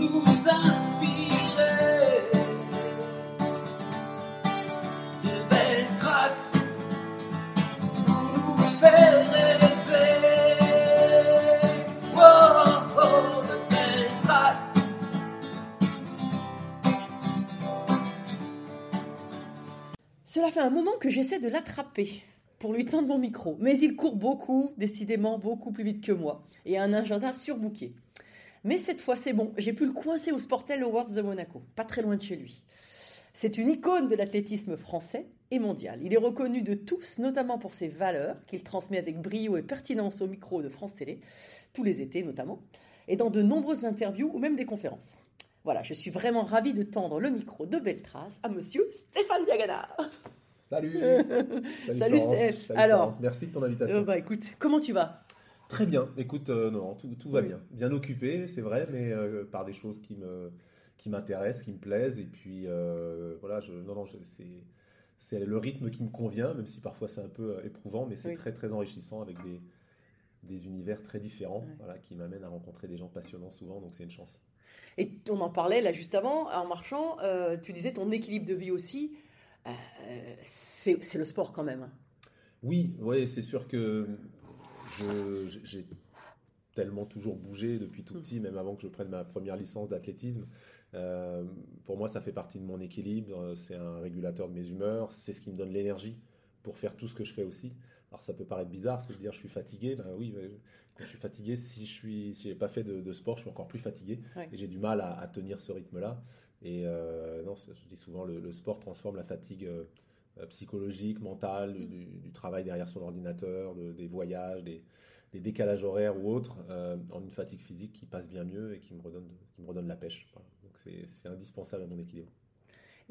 nous inspirer de belles traces pour nous faire rêver. Oh, oh, de belles traces. Cela fait un moment que j'essaie de l'attraper pour lui tendre mon micro, mais il court beaucoup, décidément beaucoup plus vite que moi, et a un agenda surbooké. Mais cette fois, c'est bon, j'ai pu le coincer au Sportel Awards de Monaco, pas très loin de chez lui. C'est une icône de l'athlétisme français et mondial. Il est reconnu de tous, notamment pour ses valeurs, qu'il transmet avec brio et pertinence au micro de France Télé, tous les étés notamment, et dans de nombreuses interviews ou même des conférences. Voilà, je suis vraiment ravie de tendre le micro de Beltras à monsieur Stéphane Diagana. Salut Salut, Florence. Steph. Salut Alors, Florence. Merci de ton invitation. Euh, bah écoute, comment tu vas? Très bien. Écoute, euh, non, tout, tout va Oui. bien. Bien occupé, c'est vrai, mais euh, par des choses qui me qui m'intéressent, qui me plaisent. Et puis, euh, voilà, je, non, non, c'est c'est le rythme qui me convient, même si parfois c'est un peu éprouvant, mais c'est Oui. très, très enrichissant avec des, des univers très différents, Ouais. voilà, qui m'amènent à rencontrer des gens passionnants souvent, donc c'est une chance. Et on en parlait là juste avant, en marchant, tu disais ton équilibre de vie aussi, c'est c'est le sport quand même. Oui, ouais, c'est sûr que j'ai tellement toujours bougé depuis tout Mm. petit, même avant que je prenne ma première licence d'athlétisme. Euh, pour moi, ça fait partie de mon équilibre. C'est un régulateur de mes humeurs. C'est ce qui me donne l'énergie pour faire tout ce que je fais aussi. Alors, ça peut paraître bizarre, c'est de dire je suis fatigué. Ben oui, quand je suis fatigué, si je suis, si j'ai pas fait de, de sport, je suis encore plus fatigué Ouais. et j'ai du mal à, à tenir ce rythme-là. Et euh, non, je dis souvent, le, le sport transforme la fatigue. Euh, psychologique, mentale, du, du- du travail derrière son ordinateur, de- des voyages, des, des décalages horaires ou autres, euh, en une fatigue physique qui passe bien mieux et qui me redonne, qui me redonne la pêche. Voilà. Donc c'est indispensable à mon équilibre.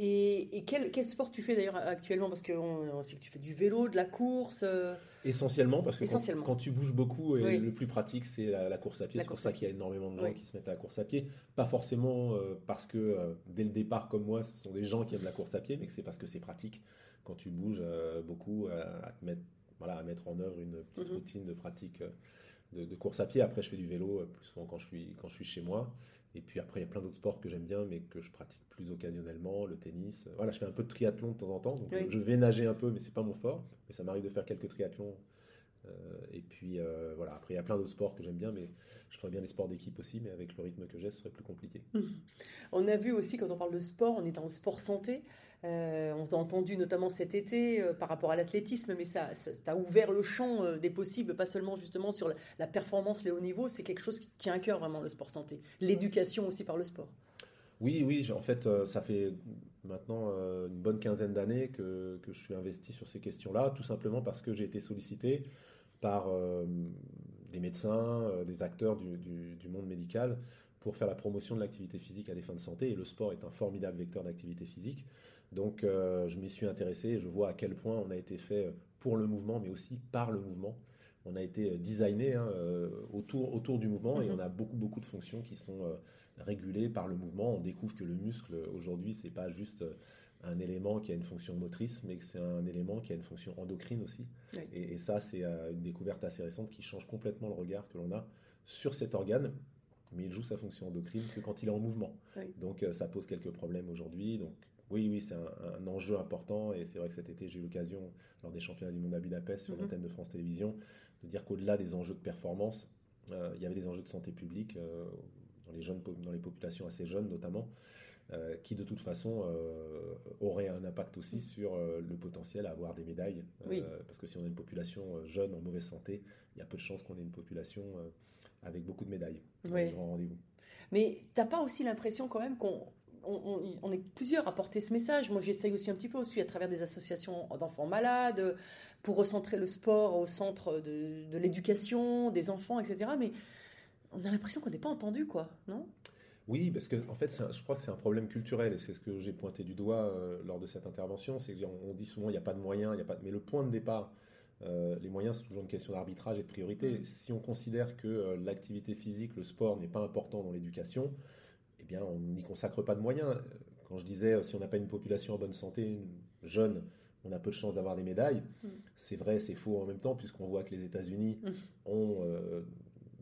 Et, et quel, quel sport tu fais d'ailleurs actuellement? Parce qu'on on sait que tu fais du vélo, de la course. euh, Essentiellement parce que quand- Essentiellement. Quand, tu bouges beaucoup, et Oui. le plus pratique c'est la, la course à pied. C'est pour ça qu'il y a énormément de gens Oui. qui se mettent à la course à pied. Pas forcément euh, parce que dès le départ comme moi, ce sont des gens qui aiment la course à pied, mais que c'est parce que c'est pratique quand tu bouges euh, beaucoup à, à te mettre, voilà, à mettre en œuvre une petite Mhm. routine de pratique euh, de, de course à pied. Après, je fais du vélo euh, plus souvent quand je suis, quand je suis chez moi. Et puis après, il y a plein d'autres sports que j'aime bien, mais que je pratique plus occasionnellement, le tennis. Euh, Voilà, je fais un peu de triathlon de temps en temps. Donc Oui. je vais nager un peu, mais c'est pas mon fort. Mais ça m'arrive de faire quelques triathlons. Euh, et puis euh, voilà, après il y a plein d'autres sports que j'aime bien, mais je ferais bien les sports d'équipe aussi, mais avec le rythme que j'ai, ce serait plus compliqué. On a vu aussi, quand on parle de sport, on est le sport santé. Euh, on t'a entendu notamment cet été par rapport à l'athlétisme, mais ça, ça, ça a ouvert le champ des possibles, pas seulement justement sur la, la performance, le haut niveau. C'est quelque chose qui tient à cœur vraiment le sport santé. L'éducation aussi par le sport. Oui, oui, en fait, ça fait maintenant euh, une bonne quinzaine d'années que, que je suis investi sur ces questions-là, tout simplement parce que j'ai été sollicité par euh, des médecins, euh, des acteurs du, du- du monde médical pour faire la promotion de l'activité physique à des fins de santé. Et le sport est un formidable vecteur d'activité physique. Donc, je m'y suis intéressé et je vois à quel point on a été fait pour le mouvement, mais aussi par le mouvement. On a été designé hein, autour, autour du mouvement et Mhm. on a beaucoup, beaucoup de fonctions qui sont régulées par le mouvement. On découvre que le muscle, aujourd'hui, c'est pas juste euh, un élément qui a une fonction motrice, mais que c'est un élément qui a une fonction endocrine aussi. Oui. Et, et ça, c'est euh, une découverte assez récente qui change complètement le regard que l'on a sur cet organe. Mais il joue sa fonction endocrine que quand il est en mouvement. Oui. Donc euh, ça pose quelques problèmes aujourd'hui. Donc oui, oui, c'est un, un enjeu important. Et c'est vrai que cet été, j'ai eu l'occasion, lors des championnats du monde à Budapest, sur Mhm. l'antenne de France Télévisions, de dire qu'au-delà des enjeux de performance, euh, il y avait des enjeux de santé publique euh, dans, les jeunes, dans les populations assez jeunes notamment, euh, qui de toute façon euh, auraient un impact aussi sur euh, le potentiel à avoir des médailles. Oui. Parce que si on a une population jeune en mauvaise santé, il y a peu de chances qu'on ait une population avec beaucoup de médailles. Oui. les grands rendez-vous. Mais t'as pas aussi l'impression quand même qu'on on, on- on est plusieurs à porter ce message. Moi, j'essaye aussi un petit peu aussi à travers des associations d'enfants malades pour recentrer le sport au centre de, de l'éducation des enfants, etc. Mais on a l'impression qu'on n'est pas entendu, quoi, non? Oui, parce que en fait, un- je crois que c'est un problème culturel et c'est ce que j'ai pointé du doigt euh, lors de cette intervention. C'est qu'on on dit souvent il n'y a pas de moyens, il y a pas de- mais le point de départ, euh, les moyens, c'est toujours une question d'arbitrage et de priorité. Si on considère que euh, l'activité physique, le sport n'est pas important dans l'éducation, eh bien, on n'y consacre pas de moyens. Quand je disais si on n'a pas une population en bonne santé, jeune, on a peu de chances d'avoir des médailles. Mm. C'est vrai, c'est faux en même temps, puisqu'on voit que les États-Unis Mm. ont euh,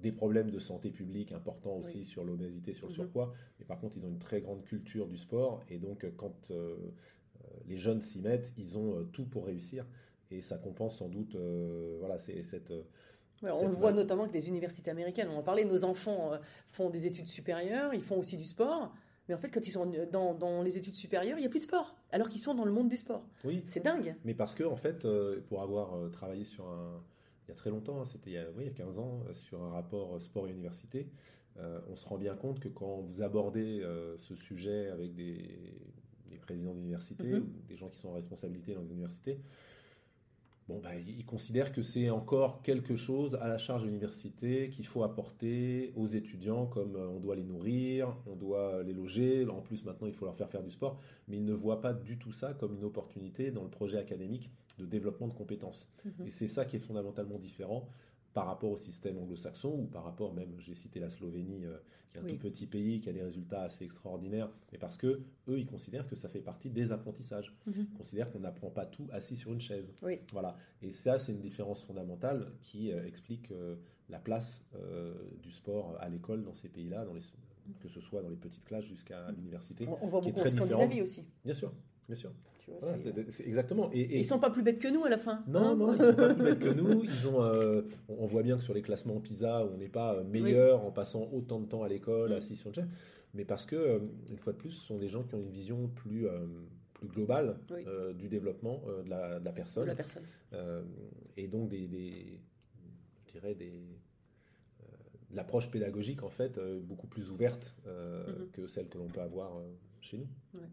des problèmes de santé publique importants aussi Oui. sur l'obésité, sur le Mhm. surpoids. Mais par contre, ils ont une très grande culture du sport. Et donc, euh, quand euh, euh, les jeunes s'y mettent, ils ont tout pour réussir. Et ça compense sans doute euh, voilà, c'est, cette. Ouais, on le voit notamment avec les universités américaines. On en parlait, nos enfants font des études supérieures, ils font aussi du sport. Mais en fait, quand ils sont dans, dans les études supérieures, il n'y a plus de sport, alors qu'ils sont dans le monde du sport. Oui, C'est dingue. Mais parce que, en fait, pour avoir travaillé sur un. Il y a très longtemps, hein, c'était il, y a- oui, il y a 15 ans, euh, sur un rapport euh, sport et université, euh, on se rend bien compte que quand vous abordez euh, ce sujet avec des, des présidents d'université Mhm. ou des gens qui sont en responsabilité dans les universités, bon, bah, ils considèrent que c'est encore quelque chose à la charge de l'université qu'il faut apporter aux étudiants, comme euh, on doit les nourrir, on doit les loger, en plus maintenant il faut leur faire faire du sport, mais ils ne voient pas du tout ça comme une opportunité dans le projet académique de développement de compétences. Mhm. Et c'est ça qui est fondamentalement différent par rapport au système anglo-saxon ou par rapport même, j'ai cité la Slovénie, euh, qui est un Oui. tout petit pays, qui a des résultats assez extraordinaires, mais parce que eux, ils considèrent que ça fait partie des apprentissages. Mhm. Ils considèrent qu'on n'apprend pas tout assis sur une chaise. Oui. Voilà. Et ça, c'est une différence fondamentale qui euh, explique euh, la place du sport à l'école dans ces pays-là, que ce soit dans les petites classes jusqu'à l'université. On, on voit beaucoup en Scandinavie aussi. Bien sûr, bien sûr. Tu vois, Voilà, c'est- c'est- c'est exactement. Et, et- Ils sont pas plus bêtes que nous à la fin. non, hein non, ils sont pas plus bêtes que nous. Ils ont, euh, on voit bien que sur les classements PISA, on n'est pas euh, meilleur en passant autant de temps à l'école, Mm. assis sur chaise, mais parce que, euh, une fois de plus, ce sont des gens qui ont une vision plus, euh, plus globale Oui. euh, du développement euh, de, la, de la de personne. la personne. Euh, et donc des, des- je dirais des euh, de l'approche pédagogique en fait euh, beaucoup plus ouverte euh, Mhm. que celle que l'on peut avoir euh, chez nous. Ouais,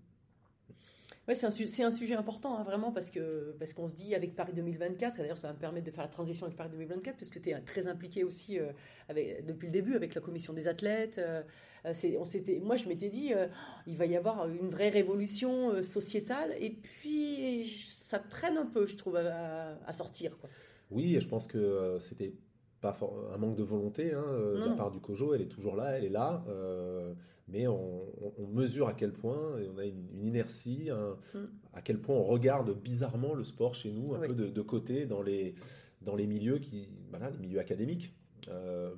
c'est un, su- c'est un sujet important, hein, vraiment, parce qu'on se dit avec Paris 2024, et d'ailleurs ça va me permettre de faire la transition avec Paris 2024, puisque tu es très impliqué aussi euh, avec, depuis le début avec la commission des athlètes. euh, euh, on moi, je m'étais dit, euh, il va y avoir une vraie révolution euh, sociétale, et puis ça traîne un peu, je trouve, à, à sortir. Quoi. Oui, et je pense que euh, c'était pas un manque de volonté hein, euh, de la part du COJO, elle est toujours là, elle est là, euh, mais on, mesure à quel point, et on a une, une inertie, un- Mm. à quel point on regarde bizarrement le sport chez nous, un Oui. peu de, de côté dans les, dans les milieux qui, voilà, les milieux académiques, euh,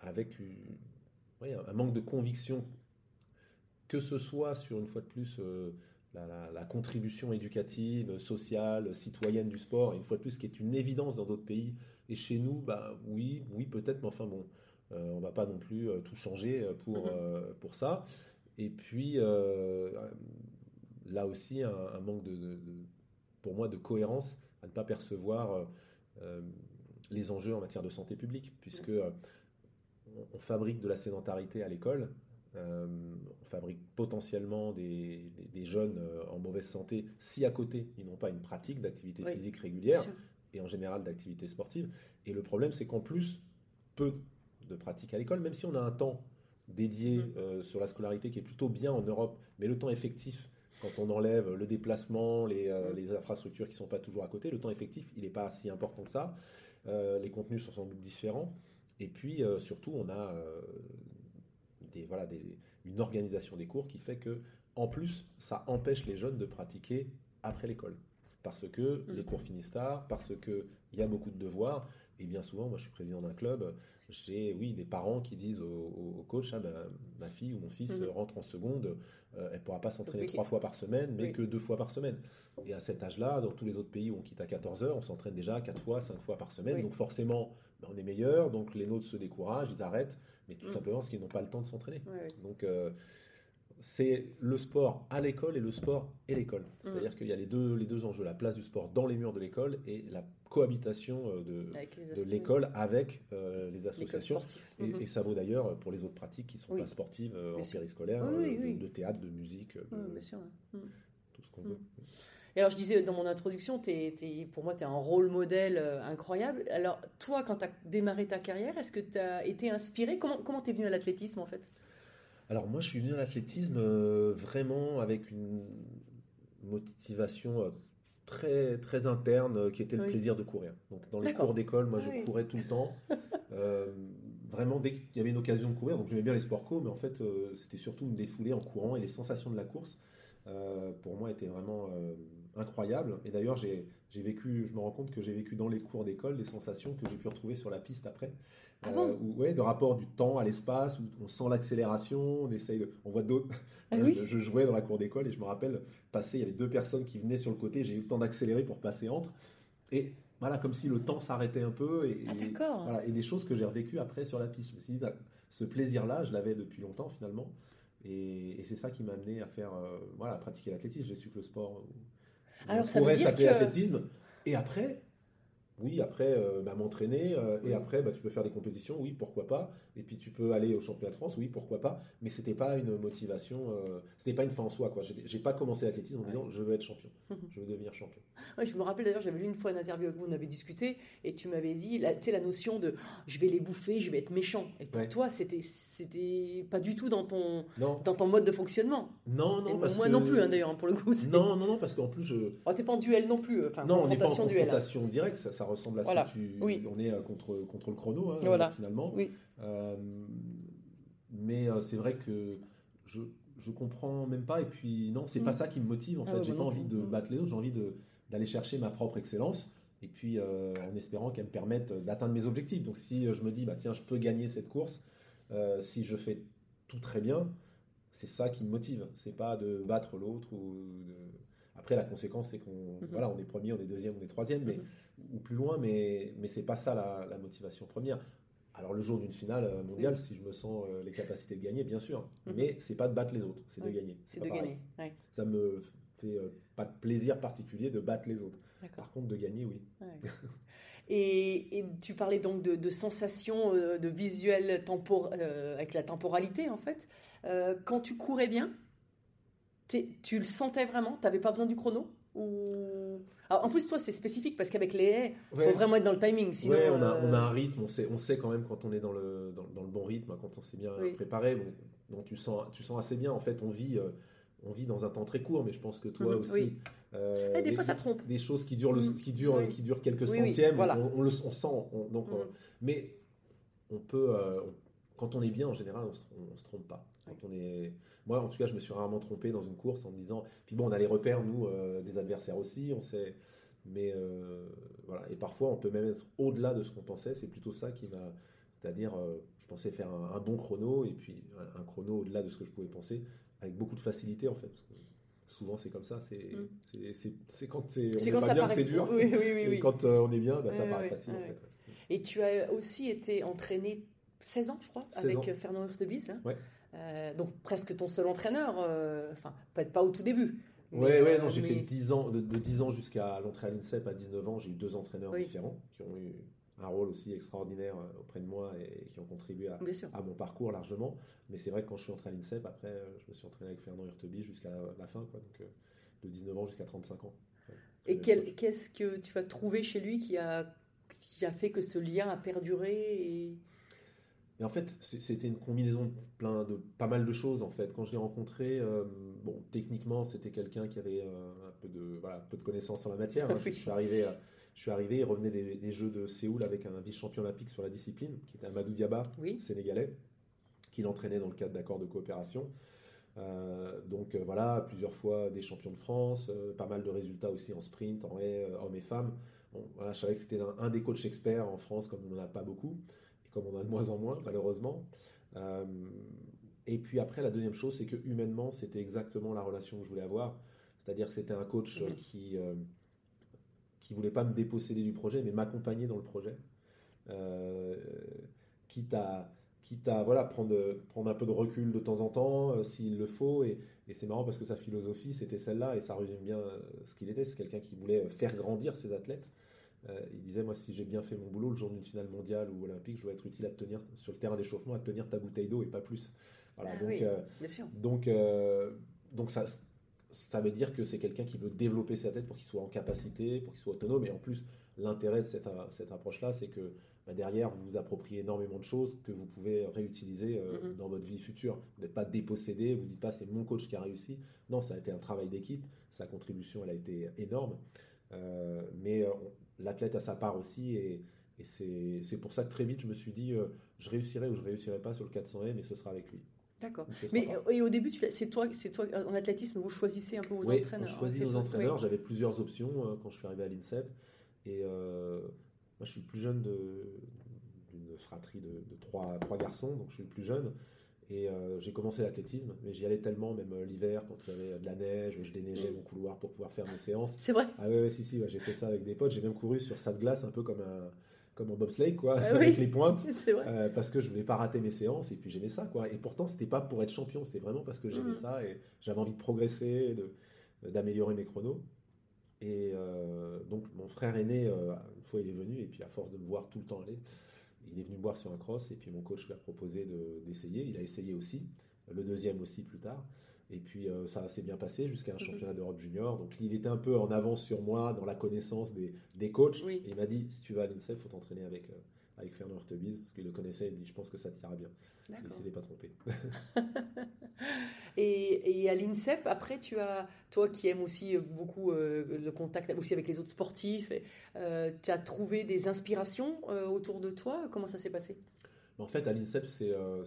avec une- oui, un manque de conviction, que ce soit sur une fois de plus euh, la, la- la contribution éducative, sociale, citoyenne du sport, et une fois de plus, qui est une évidence dans d'autres pays. Et chez nous, bah, oui, oui, peut-être, mais enfin bon, euh, on va pas non plus euh, tout changer euh, pour, Mhm. euh, pour ça. Et puis, euh, là aussi, un, un manque de, de- de- pour moi, de cohérence à ne pas percevoir les enjeux en matière de santé publique, puisque on, on fabrique de la sédentarité à l'école, on fabrique potentiellement des, des- des jeunes en mauvaise santé si à côté ils n'ont pas une pratique d'activité Oui, physique régulière et en général d'activité sportive. Et le problème, c'est qu'en plus, peu de pratiques à l'école, même si on a un temps dédié Mhm. euh, sur la scolarité qui est plutôt bien en Europe, mais le temps effectif, quand on enlève le déplacement, les, euh, les infrastructures qui ne sont pas toujours à côté, le temps effectif, il n'est pas si important que ça. Euh, les contenus sont sans doute différents. Et puis, surtout, on a des, voilà, des- une organisation des cours qui fait que, en plus, ça empêche les jeunes de pratiquer après l'école. Parce que les Mhm. cours finissent tard, parce qu'il y a beaucoup de devoirs. Et bien souvent, moi je suis président d'un club, j'ai oui, des parents qui disent au, coach ah, ben, ma fille ou mon fils Mhm. rentre en seconde, euh, elle ne pourra pas s'entraîner trois fois par semaine, mais Oui. que deux fois par semaine. Et à cet âge-là, dans tous les autres pays où on quitte à 14 heures, on s'entraîne déjà quatre fois, cinq fois par semaine. Oui. Donc forcément, ben, on est meilleur, donc les nôtres se découragent, ils arrêtent, mais tout Mhm. simplement parce qu'ils n'ont pas le temps de s'entraîner. Donc, euh, c'est le sport à l'école et le sport et l'école. C'est-à-dire qu'il y a les deux, les deux enjeux, la place du sport dans les murs de l'école et la cohabitation euh, de, l'école avec euh, les associations. Et, Mhm. et ça vaut d'ailleurs pour les autres pratiques qui ne sont Oui. pas sportives euh, en périscolaire, Oui, oui. De, de théâtre, de musique, de bien sûr. Mhm. tout ce qu'on Mm. veut. Et alors, je disais dans mon introduction, pour moi, tu es un rôle modèle incroyable. Alors, toi, quand tu as démarré ta carrière, est-ce que tu as été inspiré? Comment tu es venu à l'athlétisme, en fait? Alors moi, je suis venu à l'athlétisme euh, vraiment avec une motivation euh, très très interne euh, qui était le Oui. plaisir de courir. Donc dans les cours d'école, moi, je oui. courais tout le temps. Vraiment dès qu'il y avait une occasion de courir. Donc j'aimais bien les sports co, mais en fait, c'était surtout me défouler en courant et les sensations de la course. pour moi, étaient vraiment euh, incroyable. Et d'ailleurs, j'ai vécu, je me rends compte que j'ai vécu dans les cours d'école des sensations que j'ai pu retrouver sur la piste après. Ah bon? où, ouais, de rapport du temps à l'espace, où on sent l'accélération, on essaye de, on voit d'autres. Ah Euh, oui? Je, je jouais dans la cour d'école et je me rappelle passer, il y avait deux personnes qui venaient sur le côté, j'ai eu le temps d'accélérer pour passer entre. Et voilà, comme si le temps s'arrêtait un peu. Et, Ah, et- d'accord. voilà, et des choses que j'ai revécues après sur la piste. Je me suis dit, ce plaisir-là, je l'avais depuis longtemps finalement. Et, et c'est ça qui m'a amené à faire, euh, voilà, à pratiquer l'athlétisme. J'ai su que le sport euh, Alors, ça veut dire s'appeler que- athlétisme. Et après, oui, après, euh, bah, m'entraîner. euh. Et après, bah, tu peux faire des compétitions, oui, pourquoi pas. Et puis tu peux aller au championnat de France, oui, pourquoi pas. Mais c'était pas une motivation, euh, c'était pas une fin en soi. quoi. J'ai pas commencé l'athlétisme en Ouais. disant, je veux être champion, je veux devenir champion. Ouais, je me rappelle d'ailleurs, j'avais lu une fois une interview avec vous, on avait discuté, et tu m'avais dit, la- tu sais, la notion de oh, je vais les bouffer, je vais être méchant. Et pour Ouais. toi, c'était, c'était pas du tout dans ton, Non, dans ton mode de fonctionnement. non, Et non. parce moi que- non plus, hein, d'ailleurs, pour le coup. Non, non, non, parce qu'en plus, je, Oh, t'es pas en duel non plus, enfin, Non, on n'est pas en confrontation duel. hein. directe, ça, ça ressemble à ce Voilà. que tu. Oui. On est euh, contre, contre le chrono, hein, Voilà. finalement. Oui. Euh, mais euh, c'est vrai que je, je comprends même pas, et puis non, c'est Mm. pas ça qui me motive en Ah fait. j'ai pas envie de Mm. battre les autres, j'ai envie de- d'aller chercher ma propre excellence, et puis euh, en espérant qu'elle me permette d'atteindre mes objectifs. Donc si euh, je me dis, bah tiens, je peux gagner cette course, euh, si je fais tout très bien, c'est ça qui me motive. C'est pas de battre l'autre ou de... Après, la conséquence, c'est qu'on Mhm. voilà, on est premier, on est deuxième, on est troisième, mais, Mhm. ou plus loin, mais, mais c'est pas ça la, la motivation première. Alors, le jour d'une finale euh, mondiale, si je me sens euh, les capacités de gagner, bien sûr, Mhm. mais c'est pas de battre les autres, c'est de gagner. C'est de pareil. gagner. Ouais, Ça me fait euh, pas de plaisir particulier de battre les autres. Par contre, de gagner, oui. Ouais. Et, et tu parlais donc de, de sensations, de visuel tempor- euh, avec la temporalité en fait. Quand tu courais bien, tu le sentais vraiment? Tu n'avais pas besoin du chrono? Ou... Alors, En plus, toi, c'est spécifique parce qu'avec les haies, il Ouais. faut vraiment être dans le timing. Sinon, Ouais, on a, euh, on a un rythme, on sait, on sait quand même quand on est dans le, dans, dans le bon rythme, quand on s'est bien Oui. préparé. Bon, donc tu sens, tu sens assez bien. En fait, on vit, euh, on vit dans un temps très court, mais je pense que toi Mhm, aussi. oui. euh, Eh, des fois, ça trompe. Des choses qui durent, le, Mhm. qui durent, Oui. qui durent quelques centièmes, on, on le, on sent. on- donc, on- Mhm. mais on peut, euh, on- quand on est bien, en général, on se, on se trompe pas. Quand on est, moi, en tout cas, je me suis rarement trompé dans une course en me disant. Puis bon, on a les repères, nous, euh, des adversaires aussi, on sait. Mais euh, voilà, et parfois, on peut même être au-delà de ce qu'on pensait. C'est plutôt ça qui m'a, c'est-à-dire, euh, je pensais faire un, un bon chrono et puis un, un chrono au-delà de ce que je pouvais penser, avec beaucoup de facilité en fait. Parce que souvent, c'est comme ça. C'est, Mm. quand c'est, on est quand pas ça bien c'est dur. Oui, oui, oui. Et quand on est bien, bah, ça paraît facile en fait. Et tu as aussi été entraîné 16 ans, je crois, 16 avec ans. euh, Fernand Hurtebise. hein. Ouais. Euh, donc presque ton seul entraîneur. euh, Enfin, peut-être pas au tout début. Ouais, mais, ouais, non, j'ai mais- fait 10 ans, de, de 10 ans jusqu'à l'entrée à l'INSEP à 19 ans, j'ai eu deux entraîneurs Oui. différents qui ont eu un rôle aussi extraordinaire auprès de moi et qui ont contribué à, mon parcours largement. Mais c'est vrai que quand je suis entré à l'INSEP, après, je me suis entraîné avec Fernand Hurtebise jusqu'à la, la fin, quoi, donc de 19 ans jusqu'à 35 ans. Et qu'est-ce que tu as trouvé chez lui qui a, qui a fait que ce lien a perduré et... Et en fait, c'était une combinaison de plein de pas mal de choses en fait. Quand je l'ai rencontré, euh, bon, techniquement, c'était quelqu'un qui avait euh, un peu de voilà, peu de connaissances en la matière. hein. Je, suis arrivé, euh, je suis arrivé, il revenait des, des Jeux de Séoul avec un vice-champion olympique sur la discipline, qui était Amadou Diaba, Oui. sénégalais, qui l'entraînait dans le cadre d'accords de coopération. Euh, donc voilà, plusieurs fois des champions de France, pas mal de résultats aussi en sprint, en haie, hommes et femmes. Bon, voilà, je savais que c'était un, un des coachs experts en France, comme on n'en a pas beaucoup, comme on en a de moins en moins, malheureusement. Euh, et puis après, la deuxième chose, c'est que humainement, c'était exactement la relation que je voulais avoir. C'est-à-dire que c'était un coach euh, Mhm. qui euh, qui voulait pas me déposséder du projet, mais m'accompagner dans le projet. Euh, quitte à quitte à voilà, prendre, prendre un peu de recul de temps en temps, euh, s'il le faut. Et, et c'est marrant parce que sa philosophie, c'était celle-là, et ça résume bien euh, ce qu'il était. C'est quelqu'un qui voulait euh, faire grandir ses athlètes. Euh, il disait, moi, si j'ai bien fait mon boulot, le jour d'une finale mondiale ou olympique, je dois être utile à te tenir sur le terrain d'échauffement, à te tenir ta bouteille d'eau et pas plus. Voilà, Ah donc, oui. euh, Bien sûr. donc, euh, donc ça, ça veut dire que c'est quelqu'un qui veut développer sa tête pour qu'il soit en capacité, pour qu'il soit autonome. Et en plus, l'intérêt de cette, cette approche-là, c'est que bah, derrière, vous vous appropriez énormément de choses que vous pouvez réutiliser Mhm. dans votre vie future. Vous n'êtes pas dépossédé, vous ne dites pas c'est mon coach qui a réussi. Non, ça a été un travail d'équipe. Sa contribution, elle a été énorme. Mais on- l'athlète a sa part aussi. Et, et c'est pour ça que très vite, je me suis dit, euh, je réussirai ou je réussirai pas sur le 400 m, mais ce sera avec lui. D'accord. Mais et au début, c'est toi, c'est toi en athlétisme, vous choisissez un peu vos Oui, entraîneurs. on choisit c'est nos entraîneurs. oui. J'avais plusieurs options euh, quand je suis arrivé à l'INSEP. Et euh, moi, je suis le plus jeune d'une fratrie de, de trois, trois garçons, donc je suis le plus jeune. Et euh, j'ai commencé l'athlétisme, mais j'y allais tellement, même euh, l'hiver, quand il y avait de la neige, je déneigeais Mm. mon couloir pour pouvoir faire mes séances. C'est vrai. Ah ouais, ouais, si, si, ouais, j'ai fait ça avec des potes. J'ai même couru sur sable glace, un peu comme un, comme en bobsleigh, quoi, Ah avec oui. les pointes. Vrai. Euh, parce que je voulais pas rater mes séances et puis j'aimais ça quoi. Et pourtant c'était pas pour être champion, c'était vraiment parce que j'aimais Mhm. ça et j'avais envie de progresser, de- d'améliorer mes chronos. Et euh, donc mon frère aîné, euh, une fois il est venu et puis à force de me voir tout le temps aller, il est venu voir sur un cross et puis mon coach lui a proposé de- d'essayer. Il a essayé aussi, le deuxième aussi plus tard. Et puis euh, ça s'est bien passé jusqu'à un Mhm. championnat d'Europe junior. Donc il était un peu en avance sur moi dans la connaissance des, des coachs. Oui. Et il m'a dit si tu vas à l'INSEP, il faut t'entraîner avec, euh, avec Fernand Hurtebise, parce qu'il le connaissait. Il me dit je pense que ça t'ira bien. Il D'accord. s'était pas trompé. Et, et à l'INSEP, après, tu as, toi qui aimes aussi beaucoup euh, le contact aussi avec les autres sportifs, euh, tu as trouvé des inspirations euh, autour de toi? Comment ça s'est passé? En fait, à l'INSEP, c'est euh,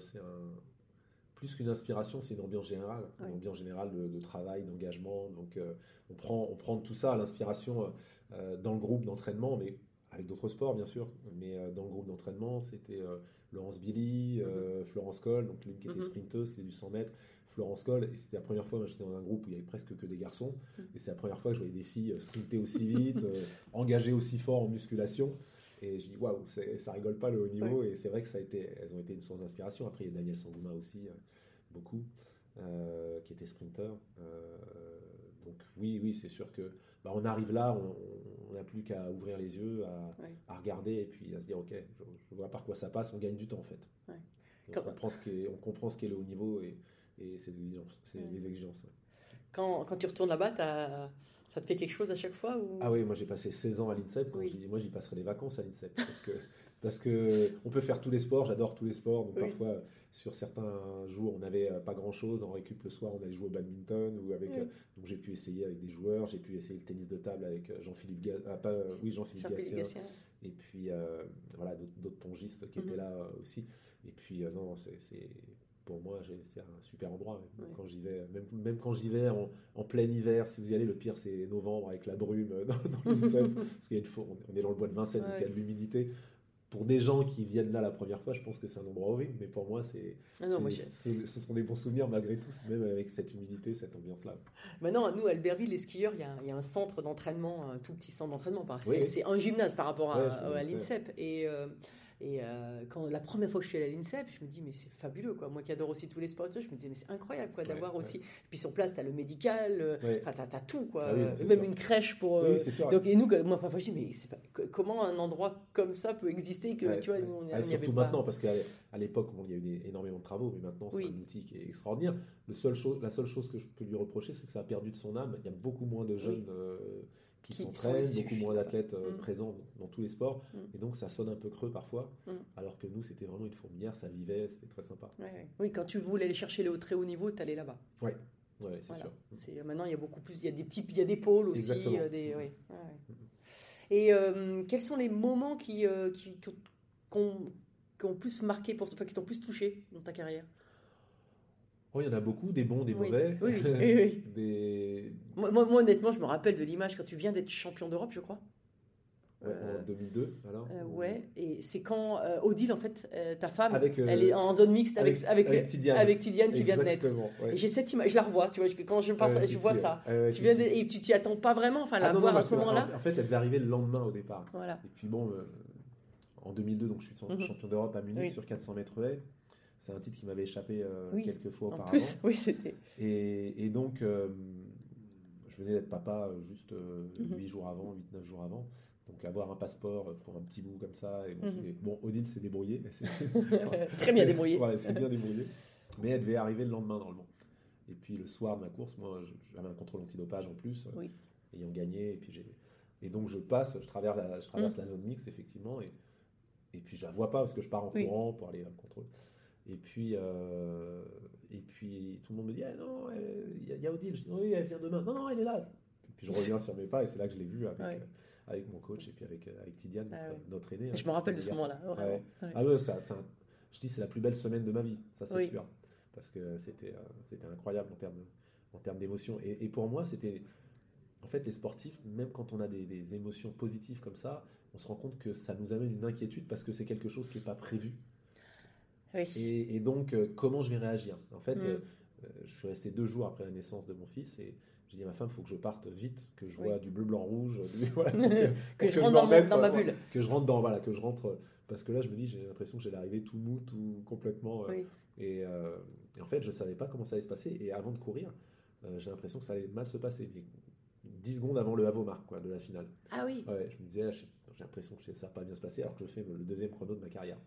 plus qu'une inspiration, c'est une ambiance générale, Ouais. une ambiance générale de, de travail, d'engagement. Donc, euh, on, prend, on prend de tout ça, l'inspiration euh, euh, dans le groupe d'entraînement, mais avec d'autres sports, bien sûr. Mais euh, dans le groupe d'entraînement, c'était euh, Laurence Billy, euh, Florence Coll, donc l'une qui était Mhm. sprinteuse, c'était du 100 mètres. Florence Coll, et c'était la première fois, j'étais dans un groupe où il y avait presque que des garçons, Mhm. et c'est la première fois que je voyais des filles sprinter aussi vite, euh, engagées aussi fort en musculation. Et je dis waouh, ça rigole pas le haut niveau. Et c'est vrai que ça a été, elles ont été une source d'inspiration. Après, il y a Daniel Sangouma aussi, euh, beaucoup, euh, qui était sprinter. Donc oui, oui, c'est sûr que bah, on arrive là, on n'a plus qu'à ouvrir les yeux, à, Ouais. à regarder et puis à se dire ok, je, je vois par quoi ça passe. On gagne du temps en fait. Ouais. Et Quand- On, comprend ce qu'est- on comprend ce qu'est le haut niveau et, et ses exigences, c'est Ouais. les exigences. ouais. quand, quand tu retournes là-bas, ça te fait quelque chose à chaque fois ou... Ah oui, moi j'ai passé 16 ans à l'INSEP. Oui. moi j'y passerai des vacances à l'INSEP. Parce que, parce que on peut faire tous les sports, j'adore tous les sports. Donc Oui. parfois, sur certains jours, on n'avait euh, pas grand chose. En récup le soir, on allait jouer au badminton. Ou avec, Oui. euh, donc j'ai pu essayer avec des joueurs. J'ai pu essayer le tennis de table avec euh, Jean-Philippe Ga- ah, pas, oui, Jean-Philippe. Gatien. Et puis voilà, d'autres pongistes qui Mhm. étaient là euh, aussi. Et puis non, c'est pour moi, j'ai- c'est un super endroit. Même Ouais. quand j'y vais, même, même quand j'y vais en, en plein hiver, si vous y allez, le pire c'est novembre avec la brume dans, parce qu'il y a une fo- on est dans le bois de Vincennes, donc il y a de l'humidité. Pour des gens qui viennent là la première fois, je pense que c'est un endroit horrible, mais pour moi, c'est, Ah non, moi, ce, ce sont des bons souvenirs malgré tout, même avec cette humidité, cette ambiance-là. Maintenant, nous, à Albertville, les skieurs, il y a, il y a un centre d'entraînement, un tout petit centre d'entraînement. C'est Oui. un gymnase par rapport à, Ouais, l'INSEP. Et, euh, et euh, quand la première fois que je suis allée à l'INSEP, je me dis, mais c'est fabuleux. Quoi. Moi qui adore aussi tous les sports, je me disais, mais c'est incroyable quoi, d'avoir Ouais, aussi. Puis sur place, tu as le médical, euh, Ouais. tu as, tout. Quoi. Ah oui, Euh, Même sûr. une crèche pour. euh, oui, sûr. donc, et nous, moi, parfois, je dis, mais pas, comment un endroit comme ça peut exister que, Ouais, tu vois, ouais. nous, on n'y Ah, avait surtout pas. maintenant, parce qu'à l'époque, bon, il y a eu des- énormément de travaux, mais maintenant, Oui. c'est un outil qui est extraordinaire. Le seul chose, la seule chose que je peux lui reprocher, c'est que ça a perdu de son âme. Il y a beaucoup moins de jeunes euh, qui, Qui s'entraînent, beaucoup moins d'athlètes euh, Mm. présents dans tous les sports, Mm. et donc ça sonne un peu creux parfois, Mm. alors que nous, c'était vraiment une fourmilière, ça vivait, c'était très sympa. Ouais, ouais. Oui, quand tu voulais aller chercher le très haut niveau, tu allais là-bas. Ouais, c'est Voilà. sûr. C'est maintenant il y a beaucoup plus, il y a des petits, il y a des pôles aussi, euh, des. Et euh, quels sont les moments qui, euh, qui, qui ont, qui ont plus marqué pour toi, qui t'ont plus touché dans ta carrière? Oh, il y en a beaucoup, des bons, des Oui. mauvais. Oui, oui, oui, des... moi, honnêtement, je me rappelle de l'image quand tu viens d'être champion d'Europe, je crois. ouais, Euh, en 2002, alors. Euh, Ou- ouais, et c'est quand euh, Odile, en fait, euh, ta femme, Avec, euh, elle est en zone mixte avec, avec- avec, Tidiane. avec Tidiane qui vient de naître. Exactement, ouais. Et j'ai cette image, je la revois, tu vois, que quand je pense, je vois ça. Tu viens et tu t'y attends pas vraiment, enfin, la Ah non, non, voir à ce moment-là. En, fait, elle devait arriver le lendemain au départ. Voilà. Et puis bon, euh, en 2002, donc je suis Mhm. champion d'Europe à Munich Oui. sur 400 mètres haies. C'est un titre qui m'avait échappé euh, Oui, quelques fois En auparavant. plus, oui, c'était. Et, et donc, euh, je venais d'être papa euh, juste Mhm. 8 jours avant, 8-9 jours avant. Donc avoir un passeport pour un petit bout comme ça. Et bon, Mhm. c'est- bon, Odile s'est débrouillée. Très bien débrouillé. Ouais, elle s'est bien débrouillée. Mais elle devait arriver le lendemain normalement. Et puis le soir de ma course, moi, j'avais un contrôle antidopage en plus, euh, Oui. ayant gagné. Et puis j'ai et donc je passe, je traverse la, je traverse Mm. la zone mixte effectivement, et, et puis je la vois pas parce que je pars en Oui. courant pour aller à le contrôle. Et puis euh, et puis tout le monde me dit Ah non, il y, a- il y a Odile. Je dis oui, elle vient demain. Non non, elle est là. Et puis je reviens sur mes pas et c'est là que je l'ai vue avec, Ouais. euh, avec mon coach et puis avec euh, avec Tidiane, Ah notre, ouais. notre aîné. Je hein, me rappelle de ce moment-là. Ouais. Ah ouais, ça, ça- je dis c'est la plus belle semaine de ma vie, ça c'est Oui. sûr. parce que c'était c'était incroyable en termes en termes d'émotion. Et, et pour moi, c'était en fait les sportifs, même quand on a des, des émotions positives comme ça, on se rend compte que ça nous amène une inquiétude parce que c'est quelque chose qui n'est pas prévu. Oui. Et, et donc, euh, comment je vais réagir? En fait, Mm. euh, euh, je suis resté deux jours après la naissance de mon fils et j'ai dit à ma femme, il faut que je parte vite, que je Oui. vois du bleu, blanc, rouge, du- voilà, pour que, je rentre dans, mon- remette, dans ma bulle. que je rentre dans, voilà, que je rentre, parce que là, je me dis, j'ai l'impression que j'allais arriver tout mou, tout complètement. Oui. et, et en fait, je savais pas comment ça allait se passer. Et avant de courir, j'ai l'impression que ça allait mal se passer. Et 10 secondes avant le Havomar, quoi, de la finale. Ah oui. Ouais, je me disais, ah, j'ai j'ai l'impression que ça va pas bien se passer alors que je fais le deuxième chrono de ma carrière.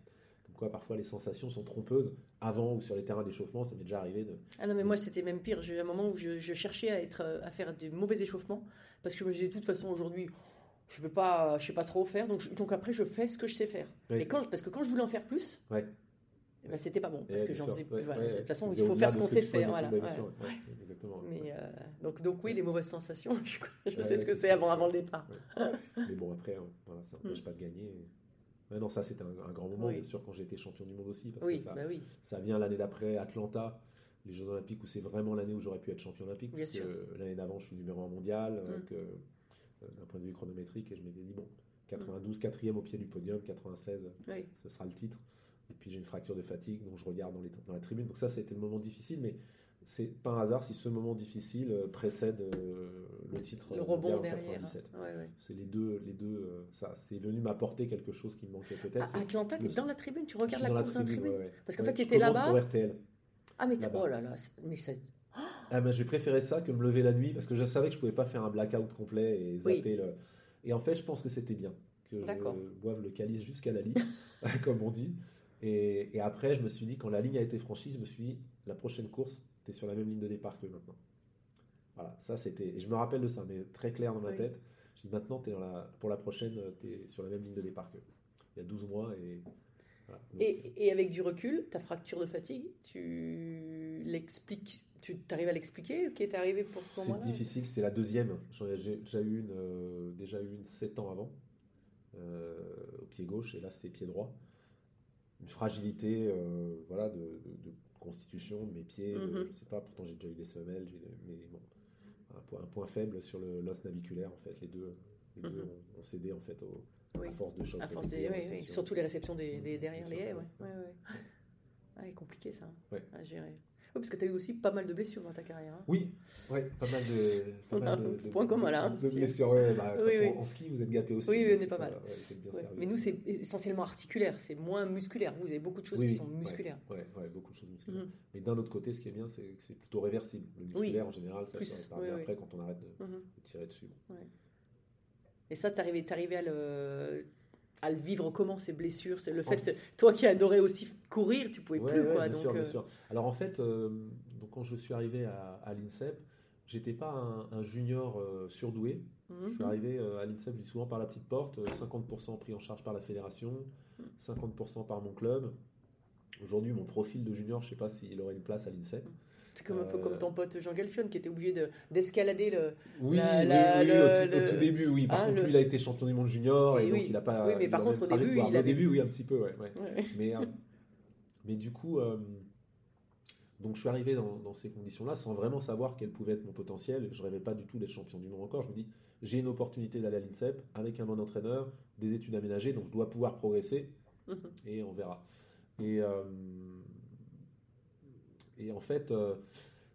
Quoi, parfois, les sensations sont trompeuses avant ou sur les terrains d'échauffement. Ça m'est déjà arrivé de. Ah non, mais moi, c'était même pire. J'ai eu un moment où je, je cherchais à, être, euh, à faire des mauvais échauffements parce que je me disais, de toute façon, aujourd'hui, je ne pas, je sais pas trop faire. Donc, je- donc après, je fais ce que je sais faire. Et quand, parce que quand je voulais en faire plus, Ouais. eh ben, c'était pas bon. Parce Ouais, que j'en faisais plus. Ouais, voilà. ouais, de toute façon, il faut faire ce qu'on sait faire. Voilà. exactement. Mais, euh, donc, donc, oui, des mauvaises sensations. Je, sais ce que c'est avant, avant le départ. Mais bon, après, hein, voilà, ça n'empêche pas de gagner. Ouais, non, ça, c'était un, un grand moment, Mm. Oui. bien sûr, quand j'ai été champion du monde aussi. Parce Oui, que ça, bah oui. ça vient l'année d'après, Atlanta, les Jeux Olympiques, où c'est vraiment l'année où j'aurais pu être champion olympique. Bien parce sûr. que L'année d'avant, je suis numéro 1 mondial, euh, Mm. que, euh, d'un point de vue chronométrique, et je m'étais dit, bon, 92, quatrième au pied du podium, 96, Oui. ce sera le titre. Et puis j'ai une fracture de fatigue, donc je regarde dans, les, dans la tribune. Donc ça, c'était le moment difficile, mais c'est pas un hasard si ce moment difficile euh, précède euh, le titre Le rebond derrière. 97. Ouais, ouais. C'est les deux, les deux euh, ça, c'est venu m'apporter quelque chose qui me manquait peut-être. À c'est- Atlanta, tu es le- dans la tribune, tu regardes la course dans la tribune. ouais. Parce qu'en fait, tu je étais commande là-bas. Ah, mais t'as- Là-bas. oh là là, mais ça. Ah, mais j'ai préféré ça que me lever la nuit parce que je savais que je pouvais pas faire un blackout complet et Oui. zapper le. Et en fait, je pense que c'était bien que je boive le calice jusqu'à la ligne, comme on dit. Et, et après, je me suis dit, quand la ligne a été franchie, je me suis dit, la prochaine course, tu es sur la même ligne de départ que maintenant. Voilà, ça c'était. Je me rappelle de ça, mais très clair dans ma Oui. tête. Je dis, maintenant, es dans la... pour la prochaine, tu es sur la même ligne de départ que. Il y a 12 mois et. voilà. Donc, Et, et avec du recul, ta fracture de fatigue, tu l'expliques, tu arrives à l'expliquer Qui est arrivé pour ce C'est moment-là difficile, c'était la deuxième. J'en ai déjà eu une, euh, déjà une 7 ans avant, euh, au pied gauche, et là c'était pied droit. Une fragilité euh, voilà, de, de- de constitution de mes pieds, de- Mhm. je sais pas, pourtant j'ai déjà eu des semelles, mais bon, un point, un point faible sur le- l'os naviculaire, en fait, les deux, les deux Mhm. ont, ont cédé en fait au- Oui. à force de choc. À force des, oui, oui, réception. surtout les réceptions des, des- Mhm, derrière bien les haies, ouais. ouais. Ouais, ouais. Ouais, compliqué ça, Ouais. à gérer. Oui, parce que tu as eu aussi pas mal de blessures dans ta carrière. hein. Oui, ouais, pas mal de, pas On a mal de, un de- point commun, là, hein, de blessures. ouais, bah, Oui, oui. En ski, vous êtes gâtés aussi. Oui, oui, on est pas ça, mal. ouais, bien Ouais. Mais nous, c'est essentiellement articulaire, c'est moins musculaire. Vous avez beaucoup de choses Oui, qui oui, sont musculaires. Ouais, beaucoup de choses musculaires. Mhm. Mais d'un autre côté, ce qui est bien, c'est que c'est plutôt réversible. Le Oui. musculaire, en général, ça se oui, oui. après quand on arrête de, Mhm. de tirer dessus. Et ça, t'arrivais, t'arrivais à le, à le vivre comment ces blessures C'est le En fait, toi qui adorais aussi courir, tu pouvais Ouais, plus ouais, quoi. bien donc, sûr, bien euh, sûr. Alors en fait, euh, donc quand je suis arrivé à, à l'INSEP, j'étais pas un, un junior euh, surdoué. Je suis mhm. arrivé à l'INSEP, je dis souvent par la petite porte, euh, 50% pris en charge par la fédération, Mm. 50% par mon club. Aujourd'hui, mon profil de junior, je sais pas s'il aurait une place à l'INSEP. C'est comme un peu Euh, comme ton pote Jean Galfion qui était obligé de, d'escalader le. Oui, La- oui, la- oui, le- au, tout, au le- tout début, oui. Par Ah, contre, le- lui, il a été champion du monde junior et Oui, donc oui. il a pas. Oui, mais par contre, au début, il avait- Au début, oui, un petit peu, ouais. ouais. Ouais. Mais, euh, mais du coup, euh, donc je suis arrivé dans, dans ces conditions-là sans vraiment savoir quel pouvait être mon potentiel. Je rêvais pas du tout d'être champion du monde encore. Je me dis, j'ai une opportunité d'aller à l'INSEP avec un bon entraîneur, des études aménagées, donc je dois pouvoir progresser Mhm. et on verra. Et, euh, et en fait, euh,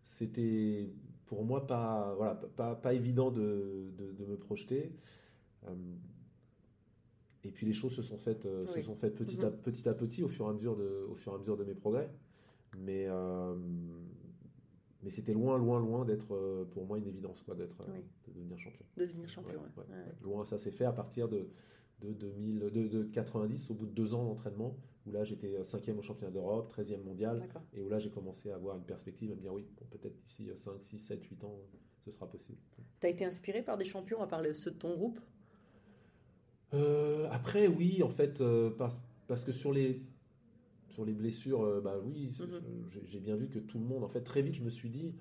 c'était pour moi pas, voilà, pas, pas évident de, de- de me projeter. Euh, et puis les choses se sont faites, euh, se sont faites petit, à, Mhm. petit à petit au fur, et à mesure de, au fur et à mesure de mes progrès. Mais, euh, mais c'était loin, loin, loin d'être pour moi une évidence quoi, d'être, Oui. de devenir champion. De devenir champion. Ouais, ouais. ouais, Ouais. ouais. Loin, ça s'est fait à partir de, de, 2000, de, de 90, au bout de deux ans d'entraînement, où là j'étais euh, cinquième au championnat d'Europe, 13e mondial, et où là j'ai commencé à avoir une perspective, à me dire oui, bon, peut-être d'ici 5, 6, 7, 8 ans, ce sera possible. T'as été inspiré par des champions à part ceux de ton groupe? Euh, après, oui, en fait, euh, parce, parce que sur les, sur les blessures, euh, bah oui, Mhm. j'ai- bien vu que tout le monde, en fait, très vite, je me suis dit,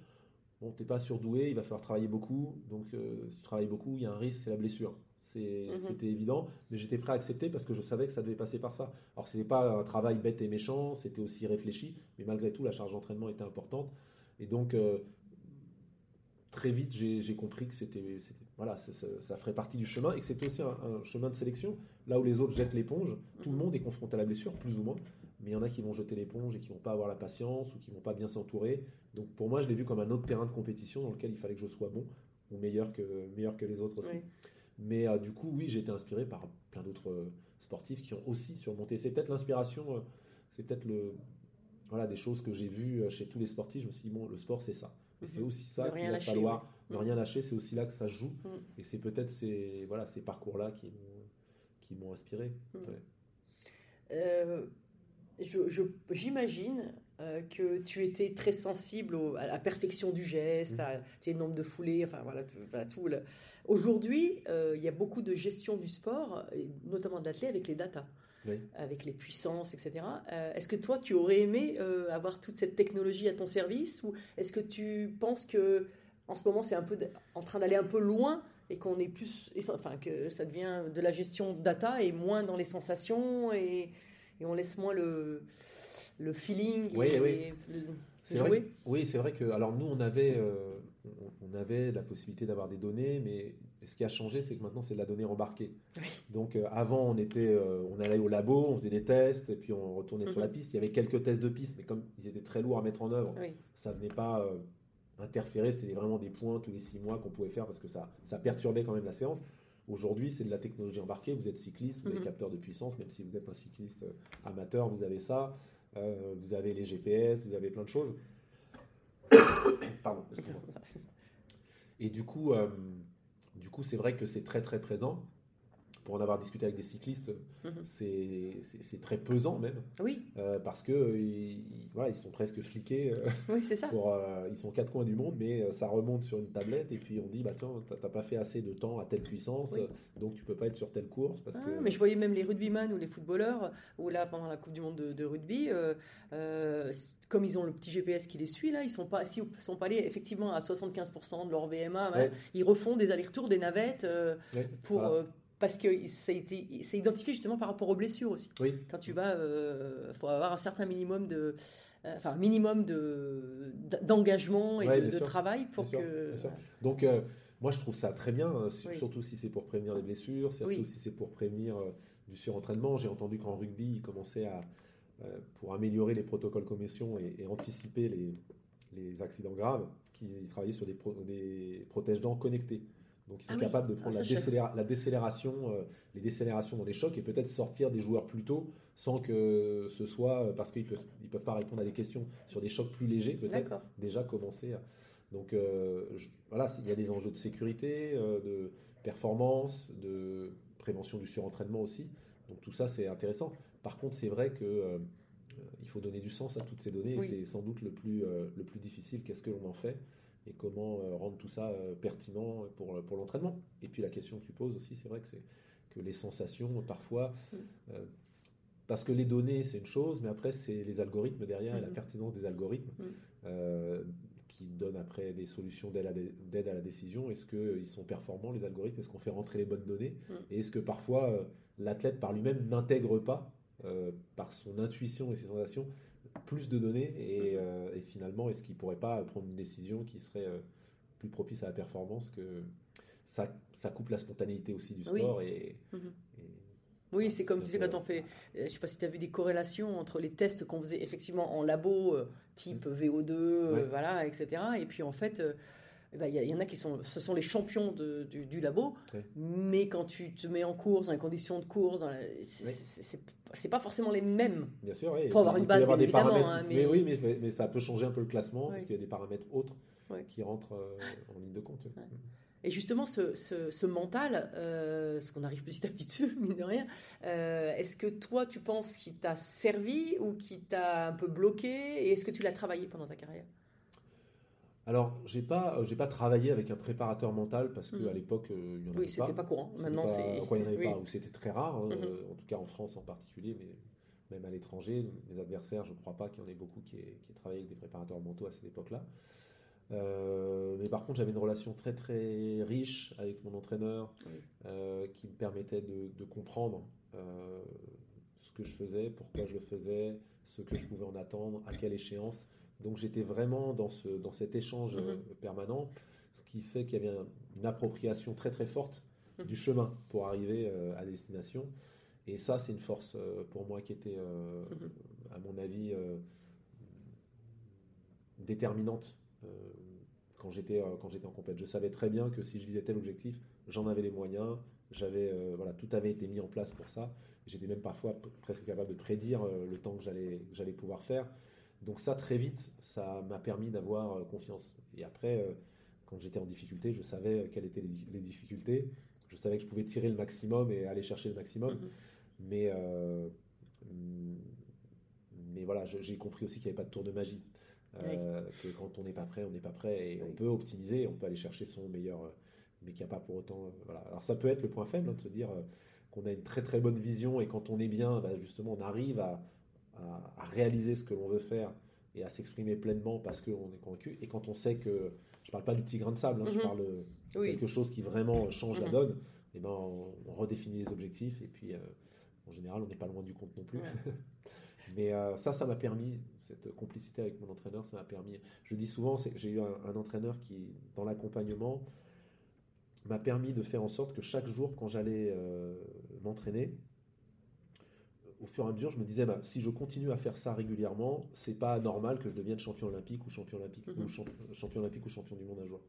bon, t'es pas surdoué, il va falloir travailler beaucoup, donc euh, si tu travailles beaucoup, il y a un risque, c'est la blessure. Mhm. c'était évident, mais j'étais prêt à accepter parce que je savais que ça devait passer par ça. Alors, ce n'est pas un travail bête et méchant, c'était aussi réfléchi, mais malgré tout, la charge d'entraînement était importante. Et donc, euh, très vite, j'ai compris que c'était, voilà, ça, ça- ça ferait partie du chemin et que c'était aussi un, un chemin de sélection. Là où les autres jettent l'éponge, tout le Mhm. monde est confronté à la blessure, plus ou moins. Mais il y en a qui vont jeter l'éponge et qui vont pas avoir la patience ou qui vont pas bien s'entourer. Donc pour moi, je l'ai vu comme un autre terrain de compétition dans lequel il fallait que je sois bon ou meilleur que, meilleur que les autres aussi. Oui. Mais euh, du coup, oui, j'ai été inspiré par plein d'autres euh, sportifs qui ont aussi surmonté. C'est peut-être l'inspiration, euh, c'est peut-être le, voilà, des choses que j'ai vues chez tous les sportifs. Je me suis dit, bon, le sport, c'est ça. C'est Mhm. aussi De ça qu'il va falloir. Ne rien lâcher, c'est aussi là que ça joue. Mhm. Et c'est peut-être ces, voilà, ces parcours-là qui m'ont, qui m'ont inspiré. Mhm. Ouais. Je- J'imagine euh, que tu étais très sensible au- à la perfection du geste, Mhm. à tu sais, le nombre de foulées, enfin voilà, tout. Aujourd'hui, euh, il y a beaucoup de gestion du sport, et notamment de l'athlète, avec les datas, Oui. avec les puissances, etc. Euh, est-ce que toi, tu aurais aimé avoir toute cette technologie à ton service, ou est-ce que tu penses que en ce moment, c'est un peu en train d'aller un peu loin et qu'on est plus, et enfin que ça devient de la gestion data et moins dans les sensations et, et on laisse moins le, le feeling Oui, et, oui. jouer. vrai, oui, c'est vrai que alors nous on avait euh, on, avait la possibilité d'avoir des données, mais ce qui a changé, c'est que maintenant c'est de la donnée embarquée. Oui. Donc euh, avant on était euh, on allait au labo, on faisait des tests et puis on retournait sur Mhm. la piste. Il y avait quelques tests de piste, mais comme ils étaient très lourds à mettre en œuvre, ça venait pas interférer. C'était vraiment des points tous les six mois qu'on pouvait faire parce que ça ça perturbait quand même la séance. Aujourd'hui, c'est de la technologie embarquée. Vous êtes cycliste, vous avez Mhm. capteur de puissance, même si vous êtes un cycliste amateur, vous avez ça. Euh, vous avez les GPS, vous avez plein de choses. Pardon, excusez-moi. Et du coup, euh, du coup, c'est vrai que c'est très très présent. Pour en avoir discuté avec des cyclistes, Mhm. c'est très pesant même, Oui, euh, parce que euh, ils, voilà, ils sont presque fliqués. euh, oui, c'est ça. pour, ils sont quatre coins du monde, mais ça remonte sur une tablette et puis on dit bah tiens, t'as pas fait assez de temps à telle puissance, Oui. donc tu peux pas être sur telle course parce Ah, que. mais je voyais même les rugbyman ou les footballeurs, ou là pendant la Coupe du Monde de, de rugby, comme ils ont le petit GPS qui les suit là, ils sont pas, s'ils sont pas allés effectivement à 75% de leur VMA, Ouais. ils refont des allers-retours, des navettes Ouais, pour voilà. Euh, parce que ça a été, c'est identifié justement par rapport aux blessures aussi. Oui. Quand tu vas, il faut avoir un certain minimum de, euh, enfin minimum de d'engagement et Ouais, de, de travail pour Bien sûr, que. bien sûr. Donc, euh, moi, je trouve ça très bien, euh, Oui. surtout si c'est pour prévenir les blessures, surtout Oui. si c'est pour prévenir euh, du surentraînement. J'ai entendu qu'en rugby, ils commençaient à, euh, pour améliorer les protocoles commission et, et anticiper les, les accidents graves, qu'ils travaillaient sur des, pro- des protège-dents connectés. Donc, ils sont Ah oui. capables de Ah, prendre ça, la, décéléra- décélération, euh, les décélérations dans les chocs et peut-être sortir des joueurs plus tôt sans que ce soit euh, parce qu'ils peuvent, ils peuvent pas répondre à des questions sur des chocs plus légers, peut-être déjà commencer. à- Donc euh, je- voilà, il y a des enjeux de sécurité, euh, de performance, de prévention du surentraînement aussi. Donc tout ça c'est intéressant. Par contre, c'est vrai que il faut donner du sens à toutes ces données. et. C'est sans doute le plus le plus difficile. Qu'est-ce que l'on en fait? Et comment euh, rendre tout ça euh, pertinent pour pour l'entraînement. Et puis la question que tu poses aussi, c'est vrai que c'est que les sensations parfois. Mm. euh, parce que les données, c'est une chose, mais après, c'est les algorithmes derrière et la Mhm. pertinence des algorithmes euh, qui donnent après des solutions d'aide à, la décision. Est-ce qu'ils sont performants, les algorithmes? Est-ce qu'on fait rentrer les bonnes données? Et est-ce que parfois, euh, l'athlète par lui-même n'intègre pas, euh, par son intuition et ses sensations, plus de données et, Mhm. euh, et finalement, est-ce qu'il ne pourrait pas prendre une décision qui serait euh, plus propice à la performance que ça, ça coupe la spontanéité aussi du Oui. sport et, Mhm. et- Oui, c'est comme tu sais quand on fait, euh, je sais pas si tu as vu des corrélations entre les tests qu'on faisait effectivement en labo, euh, type VO2, euh, Ouais. voilà, etc. Et puis en fait, euh, ben, il y, en a qui sont, ce sont les champions de- du, du labo, Ouais. mais quand tu te mets en course, dans les conditions de course, c'est Ouais. C'est- pas forcément les mêmes. Bien sûr, oui. Faut avoir Il une base, avoir bien des évidemment, hein, mais... mais- oui, mais, mais ça peut changer un peu le classement Oui. parce qu'il y a des paramètres autres Oui. qui rentrent euh, en ligne de compte. oui. Et justement, ce, ce- ce mental, euh, parce qu'on arrive petit à petit dessus, mine de rien, euh, est-ce que toi, tu penses qu'il t'a servi ou qu'il t'a un peu bloqué Et est-ce que tu l'as travaillé pendant ta carrière? Alors, j'ai pas, euh, j'ai pas travaillé avec un préparateur mental parce qu'à Mhm. l'époque, euh, il y en avait Oui, c'était pas courant. Maintenant, pas- c'est. quoi, il y en avait oui. pas, ou c'était très rare, euh, en tout cas en France en particulier, mais même à l'étranger, mes adversaires, je ne crois pas qu'il y en ait beaucoup qui aient, qui aient travaillé avec des préparateurs mentaux à cette époque-là. Euh, mais par contre, j'avais une relation très très riche avec mon entraîneur Oui. euh, qui me permettait de, de comprendre ce que je faisais, pourquoi je le faisais, ce que je pouvais en attendre, à quelle échéance. Donc j'étais vraiment dans, ce, dans cet échange euh, Mhm. permanent, ce qui fait qu'il y avait un- une appropriation très très forte Mhm. du chemin pour arriver euh, à destination. Et ça, c'est une force euh, pour moi qui était, euh, Mhm. à mon avis, euh, déterminante euh, quand j'étais euh, quand j'étais en compète. Je savais très bien que si je visais tel objectif, j'en avais les moyens. J'avais euh, voilà, tout avait été mis en place pour ça. J'étais même parfois presque capable de prédire euh, le temps que j'allais que j'allais pouvoir faire. Donc ça, très vite, ça m'a permis d'avoir euh, confiance. Et après, euh, quand j'étais en difficulté, je savais euh, quelles étaient les, di- les difficultés. Je savais que je pouvais tirer le maximum et aller chercher le maximum. Mhm. Mais, euh, hum, mais voilà, j'ai compris aussi qu'il n'y avait pas de tour de magie. Euh, Que quand on n'est pas prêt, on n'est pas prêt. Et on peut optimiser, on peut aller chercher son meilleur, mais qu'il n'y a pas pour autant. voilà. Alors ça peut être le point faible, hein, de se dire qu'on a une très très bonne vision et quand on est bien, bah, justement, on arrive à, à- à réaliser ce que l'on veut faire et à s'exprimer pleinement parce qu'on est convaincu. Et quand on sait que, je parle pas du petit grain de sable, hein, je Mhm. parle de Oui. quelque chose qui vraiment change la Mhm. donne, et ben on, on redéfinit les objectifs et puis euh, en général on n'est pas loin du compte non plus. Ouais. Mais euh, ça, ça m'a permis, cette complicité avec mon entraîneur, ça m'a permis. Je dis souvent, j'ai eu un, un entraîneur qui, dans l'accompagnement, m'a permis de faire en sorte que chaque jour, quand j'allais euh, m'entraîner, au fur et à mesure, je me disais, bah, si je continue à faire ça régulièrement, c'est pas normal que je devienne champion olympique ou champion olympique Mhm. ou champ- champion olympique ou champion du monde un jour.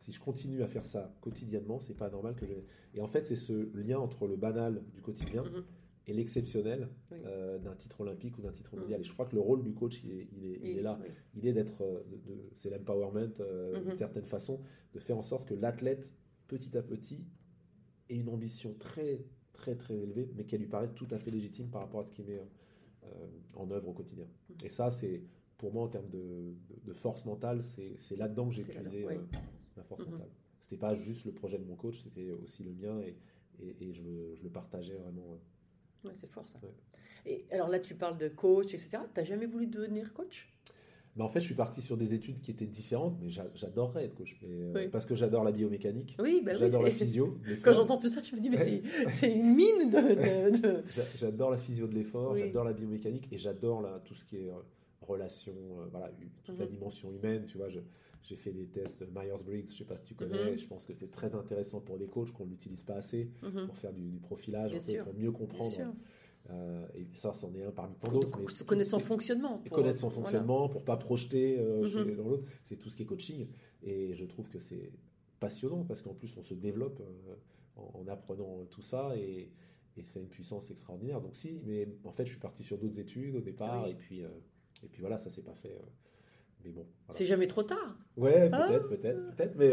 Si je continue à faire ça quotidiennement, c'est pas normal que je. Et en fait, c'est ce lien entre le banal du quotidien Mhm. et l'exceptionnel Oui. euh, d'un titre olympique ou d'un titre Mhm. mondial. Et je crois que le rôle du coach, il est, il est, il Et- est là. oui. Il est d'être, euh, c'est l'empowerment euh, d'une certaine façon, de faire en sorte que l'athlète, petit à petit, ait une ambition très, très, très élevée, mais qu'elle lui paraisse tout à fait légitime par rapport à ce qu'il met euh, en œuvre au quotidien. Mhm. Et ça, c'est, pour moi, en termes de, force mentale, c'est, là-dedans que j'ai puisé là-dedans, euh, ma force Mhm. mentale. C'était pas juste le projet de mon coach, c'était aussi le mien et, et, et je, le, je le partageais vraiment. euh. Ouais, c'est fort ça. Ouais. Et alors là, tu parles de coach, etc. T'as jamais voulu devenir coach? Mais en fait, je suis parti sur des études qui étaient différentes, mais j'a- j'adorerais être coach. Mais, euh, Oui. Parce que j'adore la biomécanique, Oui, bah oui. j'adore la physio. Quand j'entends tout ça, je me dis, mais c'est- c'est une mine de. de- de- J'a- J'adore la physio de l'effort, Oui. j'adore la biomécanique et j'adore tout ce qui est euh, relation, euh, voilà, toute la Mhm. dimension humaine. Tu vois, j'ai fait les tests Myers-Briggs, je sais pas si tu connais. Mhm. Je pense que c'est très intéressant pour des coachs qu'on ne l'utilise pas assez Mhm. pour faire du, du profilage, un peu, pour mieux Bien comprendre. sûr. Euh, et ça, c'en est un parmi tant d'autres. connaître son fonctionnement. pour- connaître son voilà. fonctionnement pour pas projeter euh, Mhm. dans l'autre, c'est tout ce qui est coaching. Et je trouve que c'est passionnant parce qu'en plus on se développe euh, en, en apprenant tout ça et, et c'est une puissance extraordinaire. Donc si, mais en fait je suis parti sur d'autres études au départ Oui. et puis euh, et puis voilà ça s'est pas fait. mais bon. voilà. C'est jamais trop tard. Ouais, Ah. peut-être, peut-être, peut-être, mais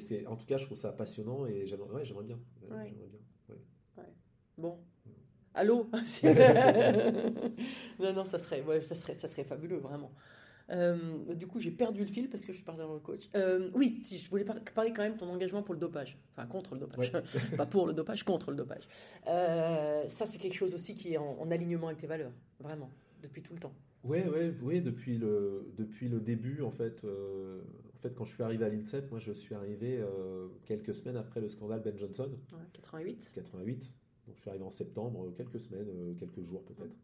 c'est, en tout cas je trouve ça passionnant et j'aimerais, ouais, bien. Ouais. J'aimerais bien. ouais. Bon. Allô Non, non, ça serait, ouais, ça serait, ça serait fabuleux, vraiment. Euh, du coup, j'ai perdu le fil parce que je suis partie dans le coach. Euh, oui, si, je voulais par- parler quand même de ton engagement pour le dopage. Enfin, contre le dopage. Pas pour le dopage, contre le dopage. Euh, ça, c'est quelque chose aussi qui est en, en alignement avec tes valeurs, vraiment, depuis tout le temps. Ouais, ouais, ouais, depuis le, depuis le début, en fait, en fait, quand je suis arrivé à l'INSEP, moi, je suis arrivé quelques semaines après le scandale Ben Johnson, Ouais, 88. 88. Donc, je suis arrivé en septembre, euh, quelques semaines, euh, quelques jours peut-être.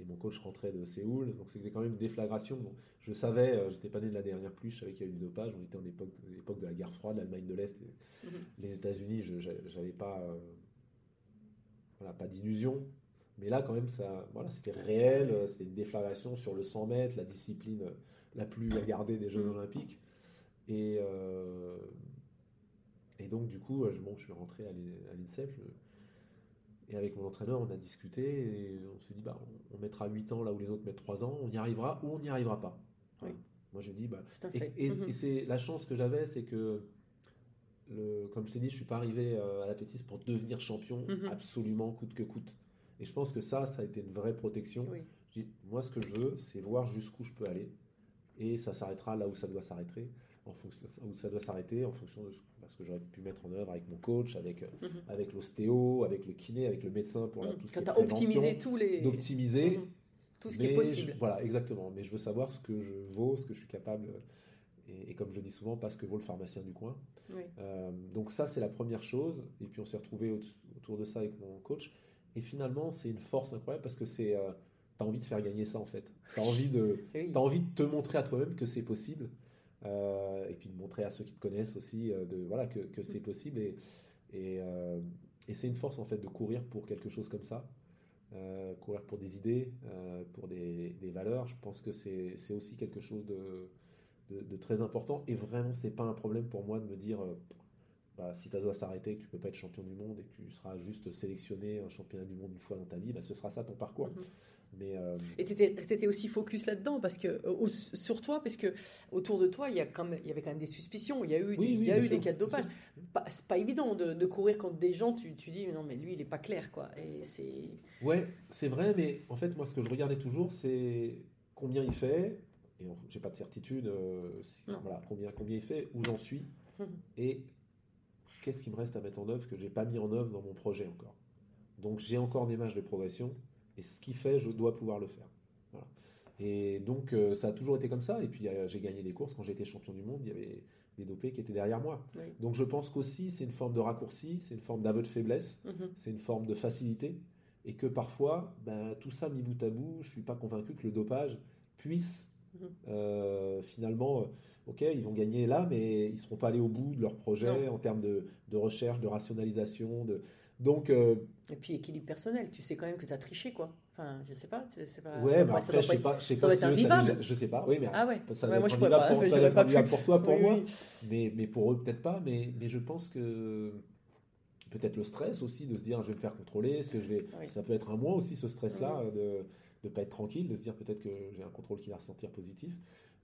Et mon coach rentrait de Séoul, donc c'était quand même une déflagration. Je savais, euh, j'étais pas né de la dernière pluie, je savais qu'il y a eu du dopage. On était en époque, l'époque de la guerre froide, l'Allemagne de l'Est, Mhm. les États-Unis, j'avais pas, euh, voilà, pas d'illusion. Mais là, quand même, ça, voilà, c'était réel. C'était une déflagration sur le 100 mètres, la discipline la plus regardée des Jeux Mhm. Olympiques. Et, euh, et donc, du coup, je, bon, je suis rentré à l'INSEP. Je- et avec mon entraîneur, on a discuté et on s'est dit, bah, on, mettra 8 ans là où les autres mettent 3 ans. On y arrivera ou on n'y arrivera pas. Moi, j'ai dit, bah, C'est un et, fait. et- Mhm. et c'est la chance que j'avais, c'est que, le, comme je t'ai dit, je suis pas arrivé euh, à l'athlétisme pour devenir champion Mhm. absolument coûte que coûte. Et je pense que ça, ça a été une vraie protection. Oui. Je dis, moi, ce que je veux, c'est voir jusqu'où je peux aller, et ça s'arrêtera là où ça doit s'arrêter, en fonction où ça doit s'arrêter en fonction de ce, que j'aurais pu mettre en œuvre avec mon coach, avec euh, Mhm. avec l'ostéo, avec le kiné, avec le médecin pour la, Mhm. tout ce Quand qui tu as optimisé tous les. d'optimiser Mhm. Tout ce qui est possible. je- voilà, exactement. Mais je veux savoir ce que je vaux, ce que je suis capable. et, et comme je le dis souvent, pas ce que vaut le pharmacien du coin. Oui. Euh, donc ça, c'est la première chose. Et puis on s'est retrouvé au- autour de ça avec mon coach. Et finalement, c'est une force incroyable parce que c'est, euh, t'as envie de faire gagner ça en fait. T'as envie de, Oui. t'as envie de te montrer à toi-même que c'est possible. Euh, et puis de montrer à ceux qui te connaissent aussi, euh, de voilà que, que c'est possible. Et, et, euh, et c'est une force en fait de courir pour quelque chose comme ça. Euh, courir pour des idées, euh, pour des, des valeurs. Je pense que c'est c'est aussi quelque chose de, de, de très important. Et vraiment, c'est pas un problème pour moi de me dire, euh, bah, si ta doit s'arrêter, que tu peux pas être champion du monde et que tu seras juste sélectionné un championnat du monde une fois dans ta vie, bah, ce sera ça ton parcours. Mhm. Mais euh, Et tu étais, aussi focus là-dedans parce que euh, au- sur toi parce que autour de toi il y a quand même il y avait quand même des suspicions il y a eu des, Oui, oui, il y a eu des cas de dopage c'est pas évident de, de courir contre des gens tu, tu dis non mais lui il est pas clair quoi et c'est ouais, c'est vrai, mais en fait, moi, ce que je regardais toujours, c'est combien il fait. Et j'ai pas de certitude, euh, si- voilà, combien, combien il fait, où j'en suis, Mhm. et qu'est-ce qui me reste à mettre en œuvre que j'ai pas mis en œuvre dans mon projet encore. Donc j'ai encore des marges de progression, et ce qu'il fait, je dois pouvoir le faire. Voilà. Et donc euh, ça a toujours été comme ça. Et puis euh, j'ai gagné des courses quand j'étais champion du monde, il y avait des dopés qui étaient derrière moi. Oui. Donc je pense qu'aussi c'est une forme de raccourci, c'est une forme d'aveu de faiblesse, Mhm. c'est une forme de facilité, et que parfois, ben, tout ça mis bout à bout, je suis pas convaincu que le dopage puisse Euh, finalement, euh, ok, ils vont gagner là, mais ils seront pas allés au bout de leur projet Non. en termes de, de recherche, de rationalisation, de donc euh, et puis équilibre personnel tu sais quand même que tu as triché quoi. Enfin je sais pas c'est pas ouais, mais après je sais pas, je sais ça pas doit si je sais pas, oui, mais ah ouais, ça Ouais, doit moi être je pourrais pas pour, ça pas pour toi, pour Oui, moi, oui. mais mais pour eux peut-être pas, mais mais je pense que peut-être le stress aussi de se dire je vais me faire contrôler, est-ce que je vais, Oui. ça peut être un mois aussi ce stress-là de de pas être tranquille, de se dire peut-être que j'ai un contrôle qui va ressentir positif.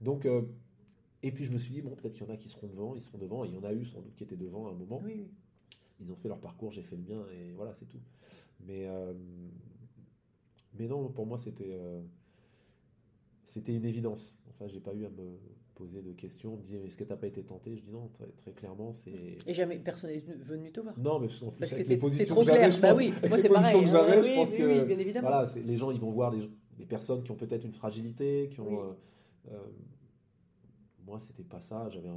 Donc euh, et puis je me suis dit bon peut-être qu'il y en a qui seront devant, ils seront devant, et il y en a eu sans doute qui étaient devant à un moment. oui, oui. Ils ont fait leur parcours, j'ai fait le mien et voilà c'est tout. Mais euh, mais non pour moi c'était euh, c'était une évidence. Enfin j'ai pas eu à me poser de questions, me dire est-ce que t'as pas été tenté? Je dis non très, très clairement c'est et jamais personne n'est venu te voir non mais en plus parce que t'es trop clair bah oui moi c'est pareil que hein. je oui, pense oui, que oui, bien évidemment voilà, les gens ils vont voir des, des personnes qui ont peut-être une fragilité, qui ont. Euh, euh, moi, c'était pas ça. J'avais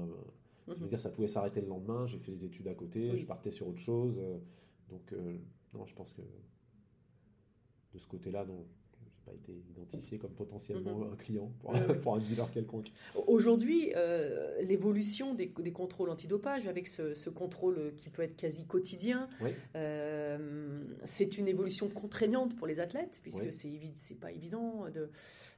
Mhm. dire, ça pouvait s'arrêter le lendemain. J'ai fait les études à côté, je partais sur autre chose. euh, donc, euh, non, je pense que de ce côté-là, non, pas été identifié comme potentiellement Mhm. un client pour, un dealer quelconque. Aujourd'hui, euh, l'évolution des, des contrôles antidopage, avec ce, ce contrôle qui peut être quasi quotidien, Oui. euh, c'est une évolution contraignante pour les athlètes, puisque Oui. c'est pas évident. De,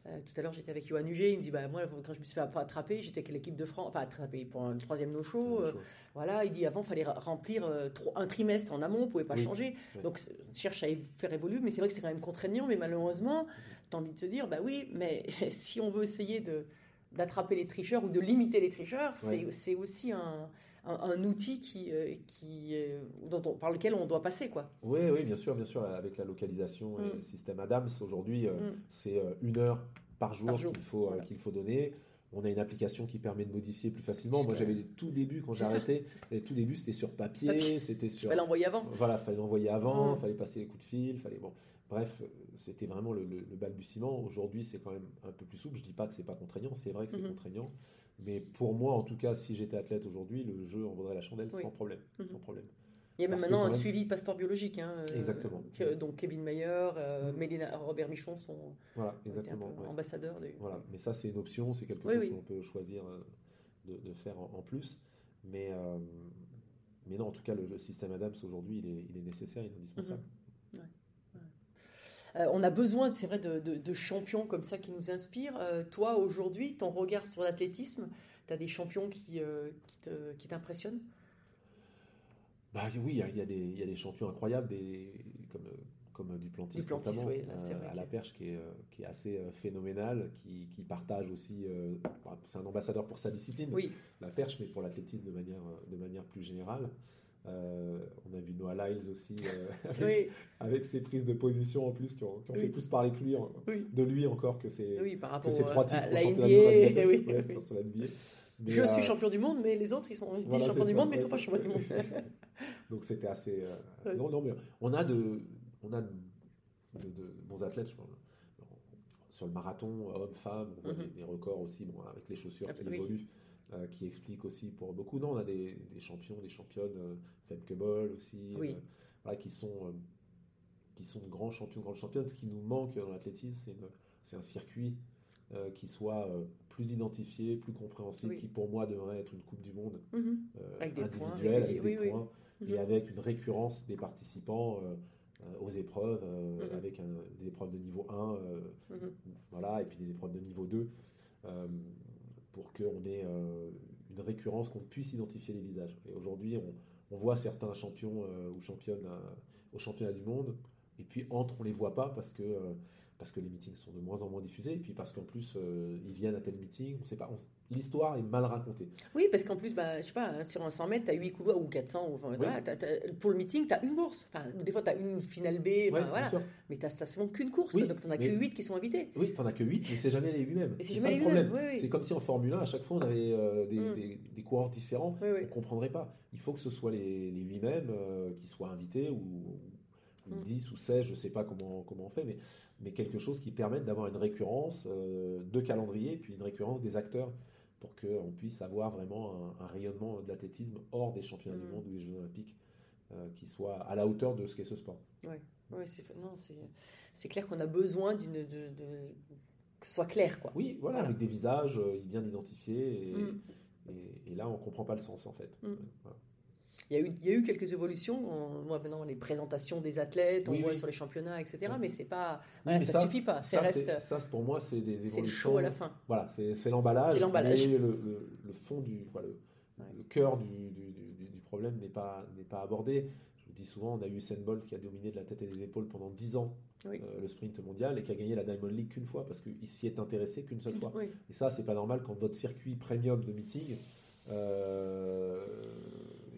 euh, tout à l'heure, j'étais avec Johan Huget, il me dit bah, Moi, quand je me suis fait attraper, j'étais avec l'équipe de France, enfin attraper pour le troisième no-show. euh, voilà, il dit avant, il fallait remplir un trimestre en amont, on ne pouvait pas Oui. changer. Donc, on cherche à faire évoluer, mais c'est vrai que c'est quand même contraignant, mais malheureusement, tu as envie de te dire, bah oui, mais si on veut essayer de d'attraper les tricheurs ou de limiter les tricheurs, c'est Ouais. c'est aussi un, un, un outil qui, euh, qui, euh, dont on- par lequel on doit passer. Quoi. Oui, oui, bien sûr, bien sûr, avec la localisation et Mm. le système Adams, aujourd'hui, euh, Mm. c'est une heure par jour, qu'il faut, voilà. qu'il faut donner. On a une application qui permet de modifier plus facilement. Moi, j'avais tout début quand j'ai arrêté. Les tout début, c'était sur papier, Papier. c'était Il sur. fallait l'envoyer avant. Voilà, fallait l'envoyer avant, Mm. fallait passer les coups de fil, fallait bon. Bref, euh, c'était vraiment le, le- le balbutiement. Aujourd'hui, c'est quand même un peu plus souple. Je dis pas que c'est pas contraignant, c'est vrai que c'est Mhm. contraignant. Mais pour moi, en tout cas, si j'étais athlète aujourd'hui, le jeu en vaudrait la chandelle Oui. sans problème, sans problème. Il y a même maintenant un suivi passeport biologique. hein, euh, Exactement. que- donc Kevin Mayer, euh, Mm. Mélina, Robert Michon sont Voilà, exactement. ouais. ambassadeurs du. Voilà, mais ça c'est une option, c'est quelque Oui, chose oui. qu'on peut choisir euh, de, de faire en, en plus. Mais, mais non, en tout cas, le, le système Adams aujourd'hui, il est, il est nécessaire, il est indispensable. Euh, on a besoin, c'est vrai, de, de- de champions comme ça qui nous inspirent. Euh, toi, aujourd'hui, ton regard sur l'athlétisme, tu as des champions euh, qui t'impressionnent? Bah oui, il y a, y a y a des champions incroyables, des, comme, comme Duplantis, Duplantis, notamment, oui, là, c'est euh, vrai à la perche, qui est, euh, qui est assez euh, phénoménal, qui, qui partage aussi, euh, bah, c'est un ambassadeur pour sa discipline, Oui, la perche, mais pour l'athlétisme de manière, de manière plus générale. Euh, on a vu Noah Lyles aussi, euh, avec, oui, avec ses prises de position en plus, qui ont, qui ont Oui. fait plus parler que lui, oui. de lui encore que ses, par que ses trois titres la NBA. ouais, sur la NBA. Mais, Je suis champion du monde, mais les autres, ils, sont, ils se disent voilà, champion du monde, mais ils ouais. sont pas champions du monde. Donc c'était assez. euh, assez drôle. Non, mais on a de, on a de, de- de bons athlètes. je pense. Sur le marathon, hommes-femmes, on voit Mhm. des, des records aussi, bon, avec les chaussures Ah, qui oui. évoluent. euh, qui explique aussi pour beaucoup. Non, on a des, des champions, des championnes, euh, Femke Bol aussi, Oui. euh, voilà, qui sont qui sont de grands champions, de grandes championnes. Ce qui nous manque dans l'athlétisme, c'est un circuit qui soit plus identifié, plus compréhensible, Oui. qui pour moi devrait être une Coupe du Monde Mhm. Avec des points individuelle, avec des points, Mhm. et avec une récurrence des participants euh, euh, aux épreuves, euh, Mhm. avec un- des épreuves de niveau 1, euh, Mhm. voilà, et puis des épreuves de niveau 2, euh, pour qu'on ait une récurrence, qu'on puisse identifier les visages. Et aujourd'hui, on, on voit certains champions euh, ou championnes euh, au championnat du monde, et puis entre, on les voit pas parce que, euh, parce que les meetings sont de moins en moins diffusés, et puis parce qu'en plus, ils viennent à tel meeting, on sait pas, on- l'histoire est mal racontée. Oui, parce qu'en plus, bah, je sais pas, sur un 100 mètres, tu as 8 couloirs ou 400. ou- Enfin, voilà, t'as- t'as- pour le meeting, tu as une course. Enfin, des fois, tu as une finale B, enfin, Ouais, bien voilà. sûr. mais tu n'as souvent qu'une course. Oui, donc, tu n'en as mais- que 8 qui sont invités. Oui, t'en as que 8, mais c'est jamais les 8 mêmes. C'est ça les le problème. oui. C'est comme si en Formule 1, à chaque fois, on avait euh, des, Mm. des- des coureurs différents. On ne comprendrait pas. Il faut que ce soit les, les 8 mêmes euh, qui soient invités, ou, ou Mm. 10 ou 16, je ne sais pas comment, comment on fait, mais, mais quelque chose qui permette d'avoir une récurrence euh, de calendrier, puis une récurrence des acteurs, pour qu'on puisse avoir vraiment un, un rayonnement de l'athlétisme hors des championnats Mm. du monde ou des Jeux olympiques, euh, qui soit à la hauteur de ce qu'est ce sport. Oui, c'est non, c'est c'est clair qu'on a besoin d'une de, de- que ce soit clair, quoi. Oui, voilà, Voilà. avec des visages euh, bien identifiés, et, Mm. et- et là, on ne comprend pas le sens, en fait. Mm. Voilà. Il y, a eu, il y a eu quelques évolutions. On voit maintenant les présentations des athlètes, on Oui, voit oui. sur les championnats, etc. Oui. Mais c'est pas, voilà, ça, ça- suffit pas. Ça reste, ça, pour moi, c'est des c'est le évolutions. show à la fin. Voilà, c'est l'emballage. C'est l'emballage. Le, le- le fond du, le, Ouais. le cœur du, du- du- du problème n'est pas, n'est pas abordé. Je vous dis souvent, on a eu Usain Bolt qui a dominé de la tête et des épaules pendant 10 ans Oui. euh, le sprint mondial et qui a gagné la Diamond League qu'une fois parce qu'il s'y est intéressé qu'une seule fois. Oui. Et ça, c'est pas normal quand votre circuit premium de meeting euh,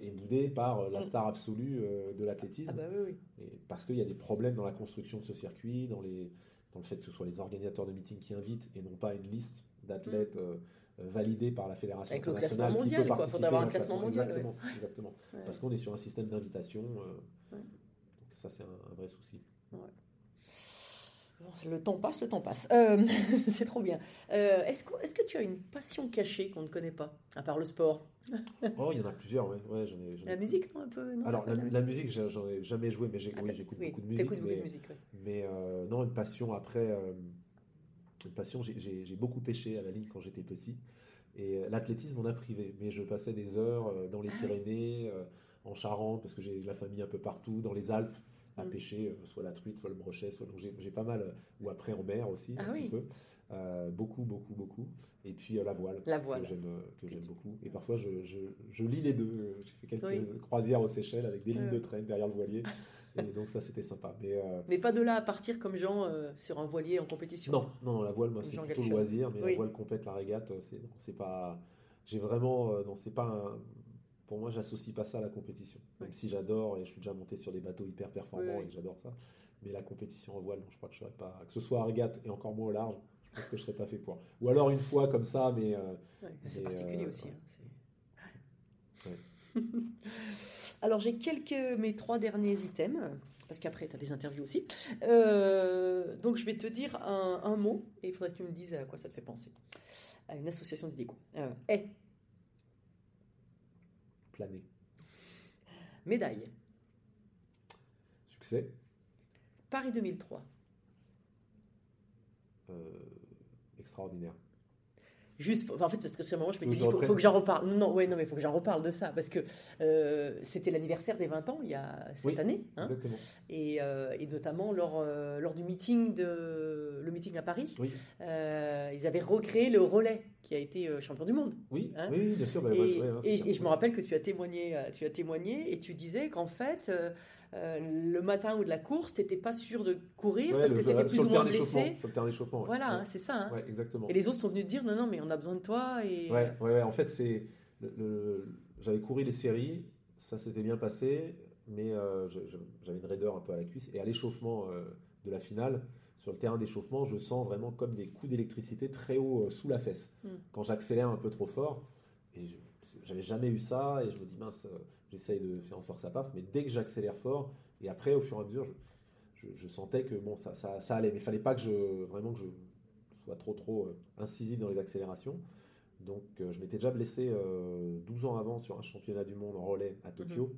est boudé par la Mm. star absolue euh, de l'athlétisme. Ah bah oui, oui. Et parce qu'il y a des problèmes dans la construction de ce circuit, dans, les, dans le fait que ce soit les organisateurs de meetings qui invitent et non pas une liste d'athlètes euh, euh, validés par la fédération Mm. Avec le internationale classement qui mondial, quoi. Faudrait avoir un classement mondial, ouais. Exactement, exactement. Ouais. Parce qu'on est sur un système d'invitation. euh, Ouais. Donc ça, c'est un, un vrai souci. Le temps passe, le temps passe. Euh, c'est trop bien. Euh, Est-ce que, est-ce que tu as une passion cachée qu'on ne connaît pas, à part le sport? Oh, il y en a plusieurs, ouais. ouais j'en ai, j'en ai- La musique, non, un peu non, Alors, la, musique, j'en ai jamais joué, mais j'ai- Ah, oui, j'écoute oui, beaucoup de musique. t'écoutes beaucoup mais- de musique, ouais. Mais euh, non, une passion après, une passion, j'ai- j'ai j'ai beaucoup pêché à la ligne quand j'étais petit. Et l'athlétisme m'en a privé. Mais je passais des heures dans les Ah. Pyrénées, en Charente, parce que j'ai de la famille un peu partout, dans les Alpes, à Mm. pêcher, euh, soit la truite, soit le brochet, soit. J'ai pas mal. euh, ou après en mer aussi, Ah un oui. petit peu. Euh, beaucoup, beaucoup, beaucoup. Et puis euh, la voile. La voile. Que j'aime que j'aime beaucoup. Et parfois, je, je, je lis les deux. J'ai fait quelques Oui. croisières aux Seychelles avec des lignes de traîne derrière le voilier. Et donc, ça, c'était sympa. Mais. euh, Mais pas de là à partir comme Jean sur un voilier en compétition. non, non, non, la voile, moi, c'est plutôt Galchon. loisir, mais Oui. la voile complète, la régate, c'est pas. J'ai vraiment, non, c'est pas un. Pour moi, j'associe pas ça à la compétition. Même Oui. si j'adore et je suis déjà monté sur des bateaux hyper performants Oui, et j'adore ça, mais la compétition en voile, non, je crois que je serais pas. Que ce soit à régate et encore moins au large, je pense que je serais pas fait pour. Ou alors une fois comme ça, mais. euh, Ouais, c'est particulier euh, aussi. hein, Alors j'ai quelques mes trois derniers items parce qu'après tu as des interviews aussi. Euh, donc je vais te dire un, un mot et il faudrait que tu me dises à quoi ça te fait penser. À une association d'idéco. Euh, est médaille. Succès. Paris 2003. euh, extraordinaire. Juste, en fait, parce que sur le moment, je m'étais dit, faut, faut que j'en reparle. Non, ouais, non, mais il faut que j'en reparle de ça, parce que euh, c'était l'anniversaire des 20 ans, il y a cette Oui, année, hein, Exactement. et, euh, et notamment lors, euh, lors du meeting, de, le meeting à Paris, Oui, ils avaient recréé le relais, qui a été champion du monde. oui, Hein oui, bien sûr. bah, Et, ouais, hein, et- c'est et je me rappelle que tu as témoigné, tu as témoigné et tu disais qu'en fait, euh, le matin ou de la course, tu n'étais pas sûr de courir Ouais, parce que tu étais sur plus ou moins blessé. Sur le terrain d'échauffement. ouais. Voilà, Ouais. hein, c'est ça. hein. Exactement. Et les autres sont venus te dire non, non, mais on a besoin de toi. Et... Ouais, ouais, en fait, c'est. Le, le- J'avais couru les séries, ça s'était bien passé, mais euh, j'avais une raideur un peu à la cuisse. Et à l'échauffement euh, de la finale, sur le terrain d'échauffement, je sens vraiment comme des coups d'électricité très haut sous la fesse. Mm. Quand j'accélère un peu trop fort, et j'avais jamais eu ça, et je me dis mince, euh, j'essaye de faire en sorte que ça passe, mais dès que j'accélère fort, et après, au fur et à mesure, je, je- je sentais que bon, ça, ça, ça allait, mais il fallait pas que je vraiment que je sois trop trop euh, incisif dans les accélérations. Donc euh, je m'étais déjà blessé euh, 12 ans avant sur un championnat du monde en relais à Tokyo.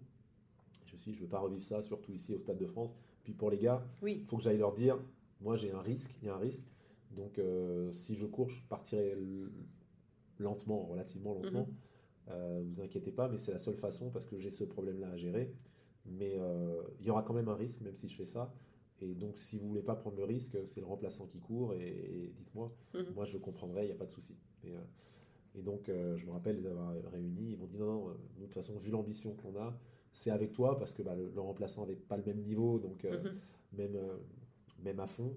Je me suis dit, je ne veux pas revivre ça, surtout ici au Stade de France. Puis pour les gars, Oui. il faut que j'aille leur dire, moi j'ai un risque, il y a un risque. Donc euh, si je cours, je partirai lentement, relativement lentement. Euh, vous inquiétez pas, mais c'est la seule façon parce que j'ai ce problème-là à gérer. Mais euh, il y aura quand même un risque, même si je fais ça. Et donc si vous voulez pas prendre le risque, c'est le remplaçant qui court et, et dites-moi, Mhm. moi je comprendrai, il n'y a pas de souci. Et, euh, et donc euh, je me rappelle les avoir réunis, ils m'ont dit non, non, de toute façon, vu l'ambition qu'on a, c'est avec toi parce que bah, le, le remplaçant n'avait pas le même niveau, donc Mhm. même, même à fond.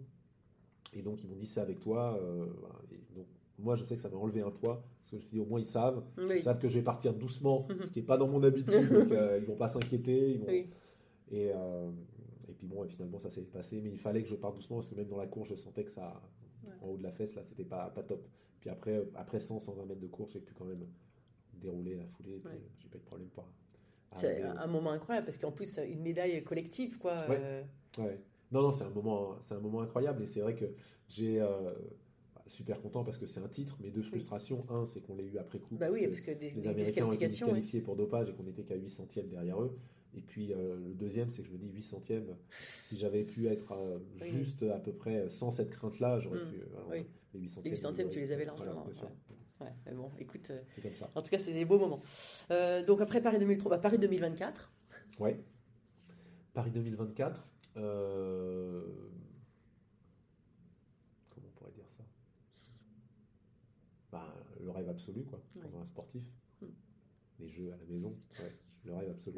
Et donc ils m'ont dit c'est avec toi. voilà. Et donc moi je sais que ça m'a enlevé un poids parce que je me suis dit au moins ils savent, Oui. ils savent que je vais partir doucement, Mhm. ce qui n'est pas dans mon habitude, donc euh, ils vont pas s'inquiéter. vont- Oui. Et, euh, et puis bon, et finalement ça s'est passé, mais il fallait que je parte doucement parce que même dans la course je sentais que ça, Ouais. en haut de la fesse là, c'était pas, pas top. Puis après, après 100, 120 mètres de course, j'ai pu quand même dérouler la foulée, Ouais. euh, j'ai pas eu de problème pour. C'est un un moment incroyable parce qu'en plus, une médaille collective, quoi. Ouais. euh. Non, non, c'est un moment, c'est un moment incroyable et c'est vrai que j'ai euh, super content parce que c'est un titre, mais deux frustrations. Un, c'est qu'on l'ait eu après coup. Bah parce oui, que parce que des, les des Américains ont été pour dopage et qu'on n'était qu'à 8 centièmes derrière eux. Et puis euh, le deuxième, c'est que je me dis 8 centièmes, si j'avais pu être euh, Oui. juste à peu près sans cette crainte-là, j'aurais Mm. pu. euh, voilà, Oui. Les 8 Les centièmes, 8 centièmes, tu les avais voilà, largement. sûr. ouais. Ouais, mais bon, écoute, euh, C'est comme ça. en tout cas, c'est des beaux moments. Donc après Paris 2003, bah, Paris 2024. Ouais. Paris 2024. euh, Comment on pourrait dire ça Bah, Le rêve absolu, quoi, pendant un sportif. Mm. Les jeux à la maison, ouais, le rêve absolu.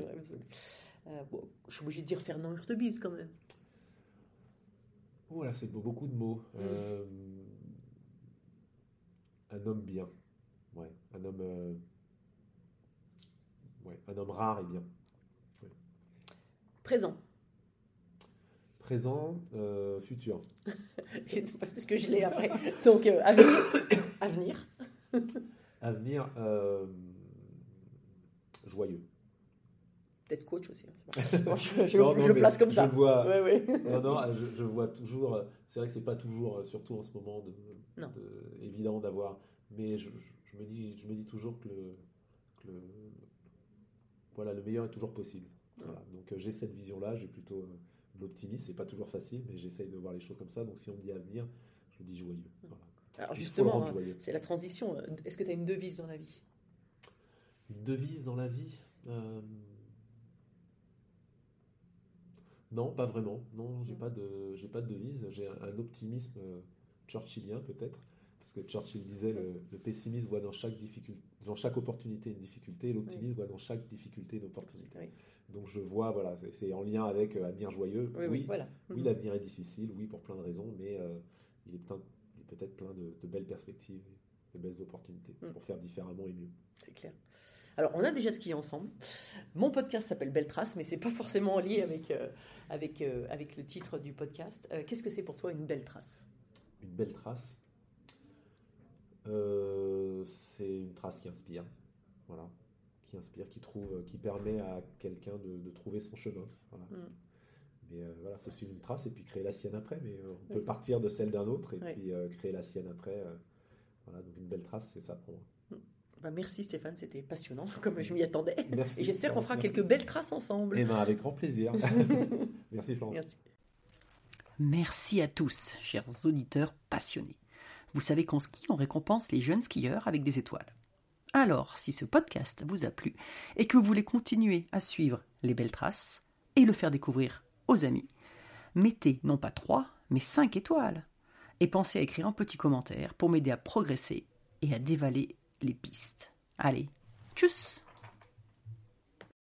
Euh, bon, je suis obligée de dire Fernand Hurtebise quand même. Voilà, c'est beau- beaucoup de mots. Mm. Euh, un homme bien. Ouais, un homme. euh, ouais, un homme rare et bien. Présent. Présent, euh, futur. parce que je l'ai après. Donc, avenir. avenir. Avenir, euh, joyeux. Peut-être coach aussi. hein, je, je- Non, je non, le place comme je ça. vois- Ouais, ouais. Non, non, je, je vois toujours. C'est vrai que c'est pas toujours, euh, surtout en ce moment, de, Non. de- évident d'avoir. Mais je, me dis, je me dis toujours que le, que le- voilà, le meilleur est toujours possible. Voilà. Donc euh, j'ai cette vision-là. J'ai plutôt euh, l'optimisme. C'est pas toujours facile, mais j'essaye de voir les choses comme ça. Donc si on me dit avenir, je dis joyeux. Voilà. Alors justement, hein, c'est la transition. Est-ce que tu as une devise dans la vie? Une devise dans la vie Euh, Non, pas vraiment. Non, j'ai pas de, j'ai pas de devise. J'ai un, un optimisme euh, churchillien peut-être, parce que Churchill disait le, le pessimiste voit dans chaque difficulté, dans chaque opportunité une difficulté, et l'optimiste voit dans chaque difficulté une opportunité. Oui, Donc je vois, voilà, c'est- en lien avec euh, avenir joyeux. oui, oui, voilà. oui, Mhm. l'avenir est difficile, oui, pour plein de raisons, mais euh, il est, est peut-être plein de, de belles perspectives, et de belles opportunités Mm. pour faire différemment et mieux. C'est clair. Alors, on a déjà skié ensemble. Mon podcast s'appelle Belle Trace, mais c'est pas forcément en lien avec, euh, avec, euh, avec le titre du podcast. Euh, Qu'est-ce que c'est pour toi une belle trace? Une belle trace. C'est une trace qui inspire, voilà, qui inspire, qui trouve, qui permet à quelqu'un de, de trouver son chemin. Voilà. Mm. Mais euh, voilà, faut suivre une trace et puis créer la sienne après. Mais euh, on peut partir de celle d'un autre et puis euh, créer la sienne après. euh, voilà, donc une belle trace, c'est ça pour moi. Bah, Merci Stéphane, c'était passionnant, comme je m'y attendais. Merci. Et j'espère qu'on fera Merci. quelques belles traces ensemble. Eh ben, avec grand plaisir. Merci Florence. Merci. Merci à tous, chers auditeurs passionnés. Vous savez qu'en ski, on récompense les jeunes skieurs avec des étoiles. Alors, si ce podcast vous a plu et que vous voulez continuer à suivre les belles traces et le faire découvrir aux amis, mettez non pas 3, mais 5 étoiles. Et pensez à écrire un petit commentaire pour m'aider à progresser et à dévaler les pistes. Allez, tchuss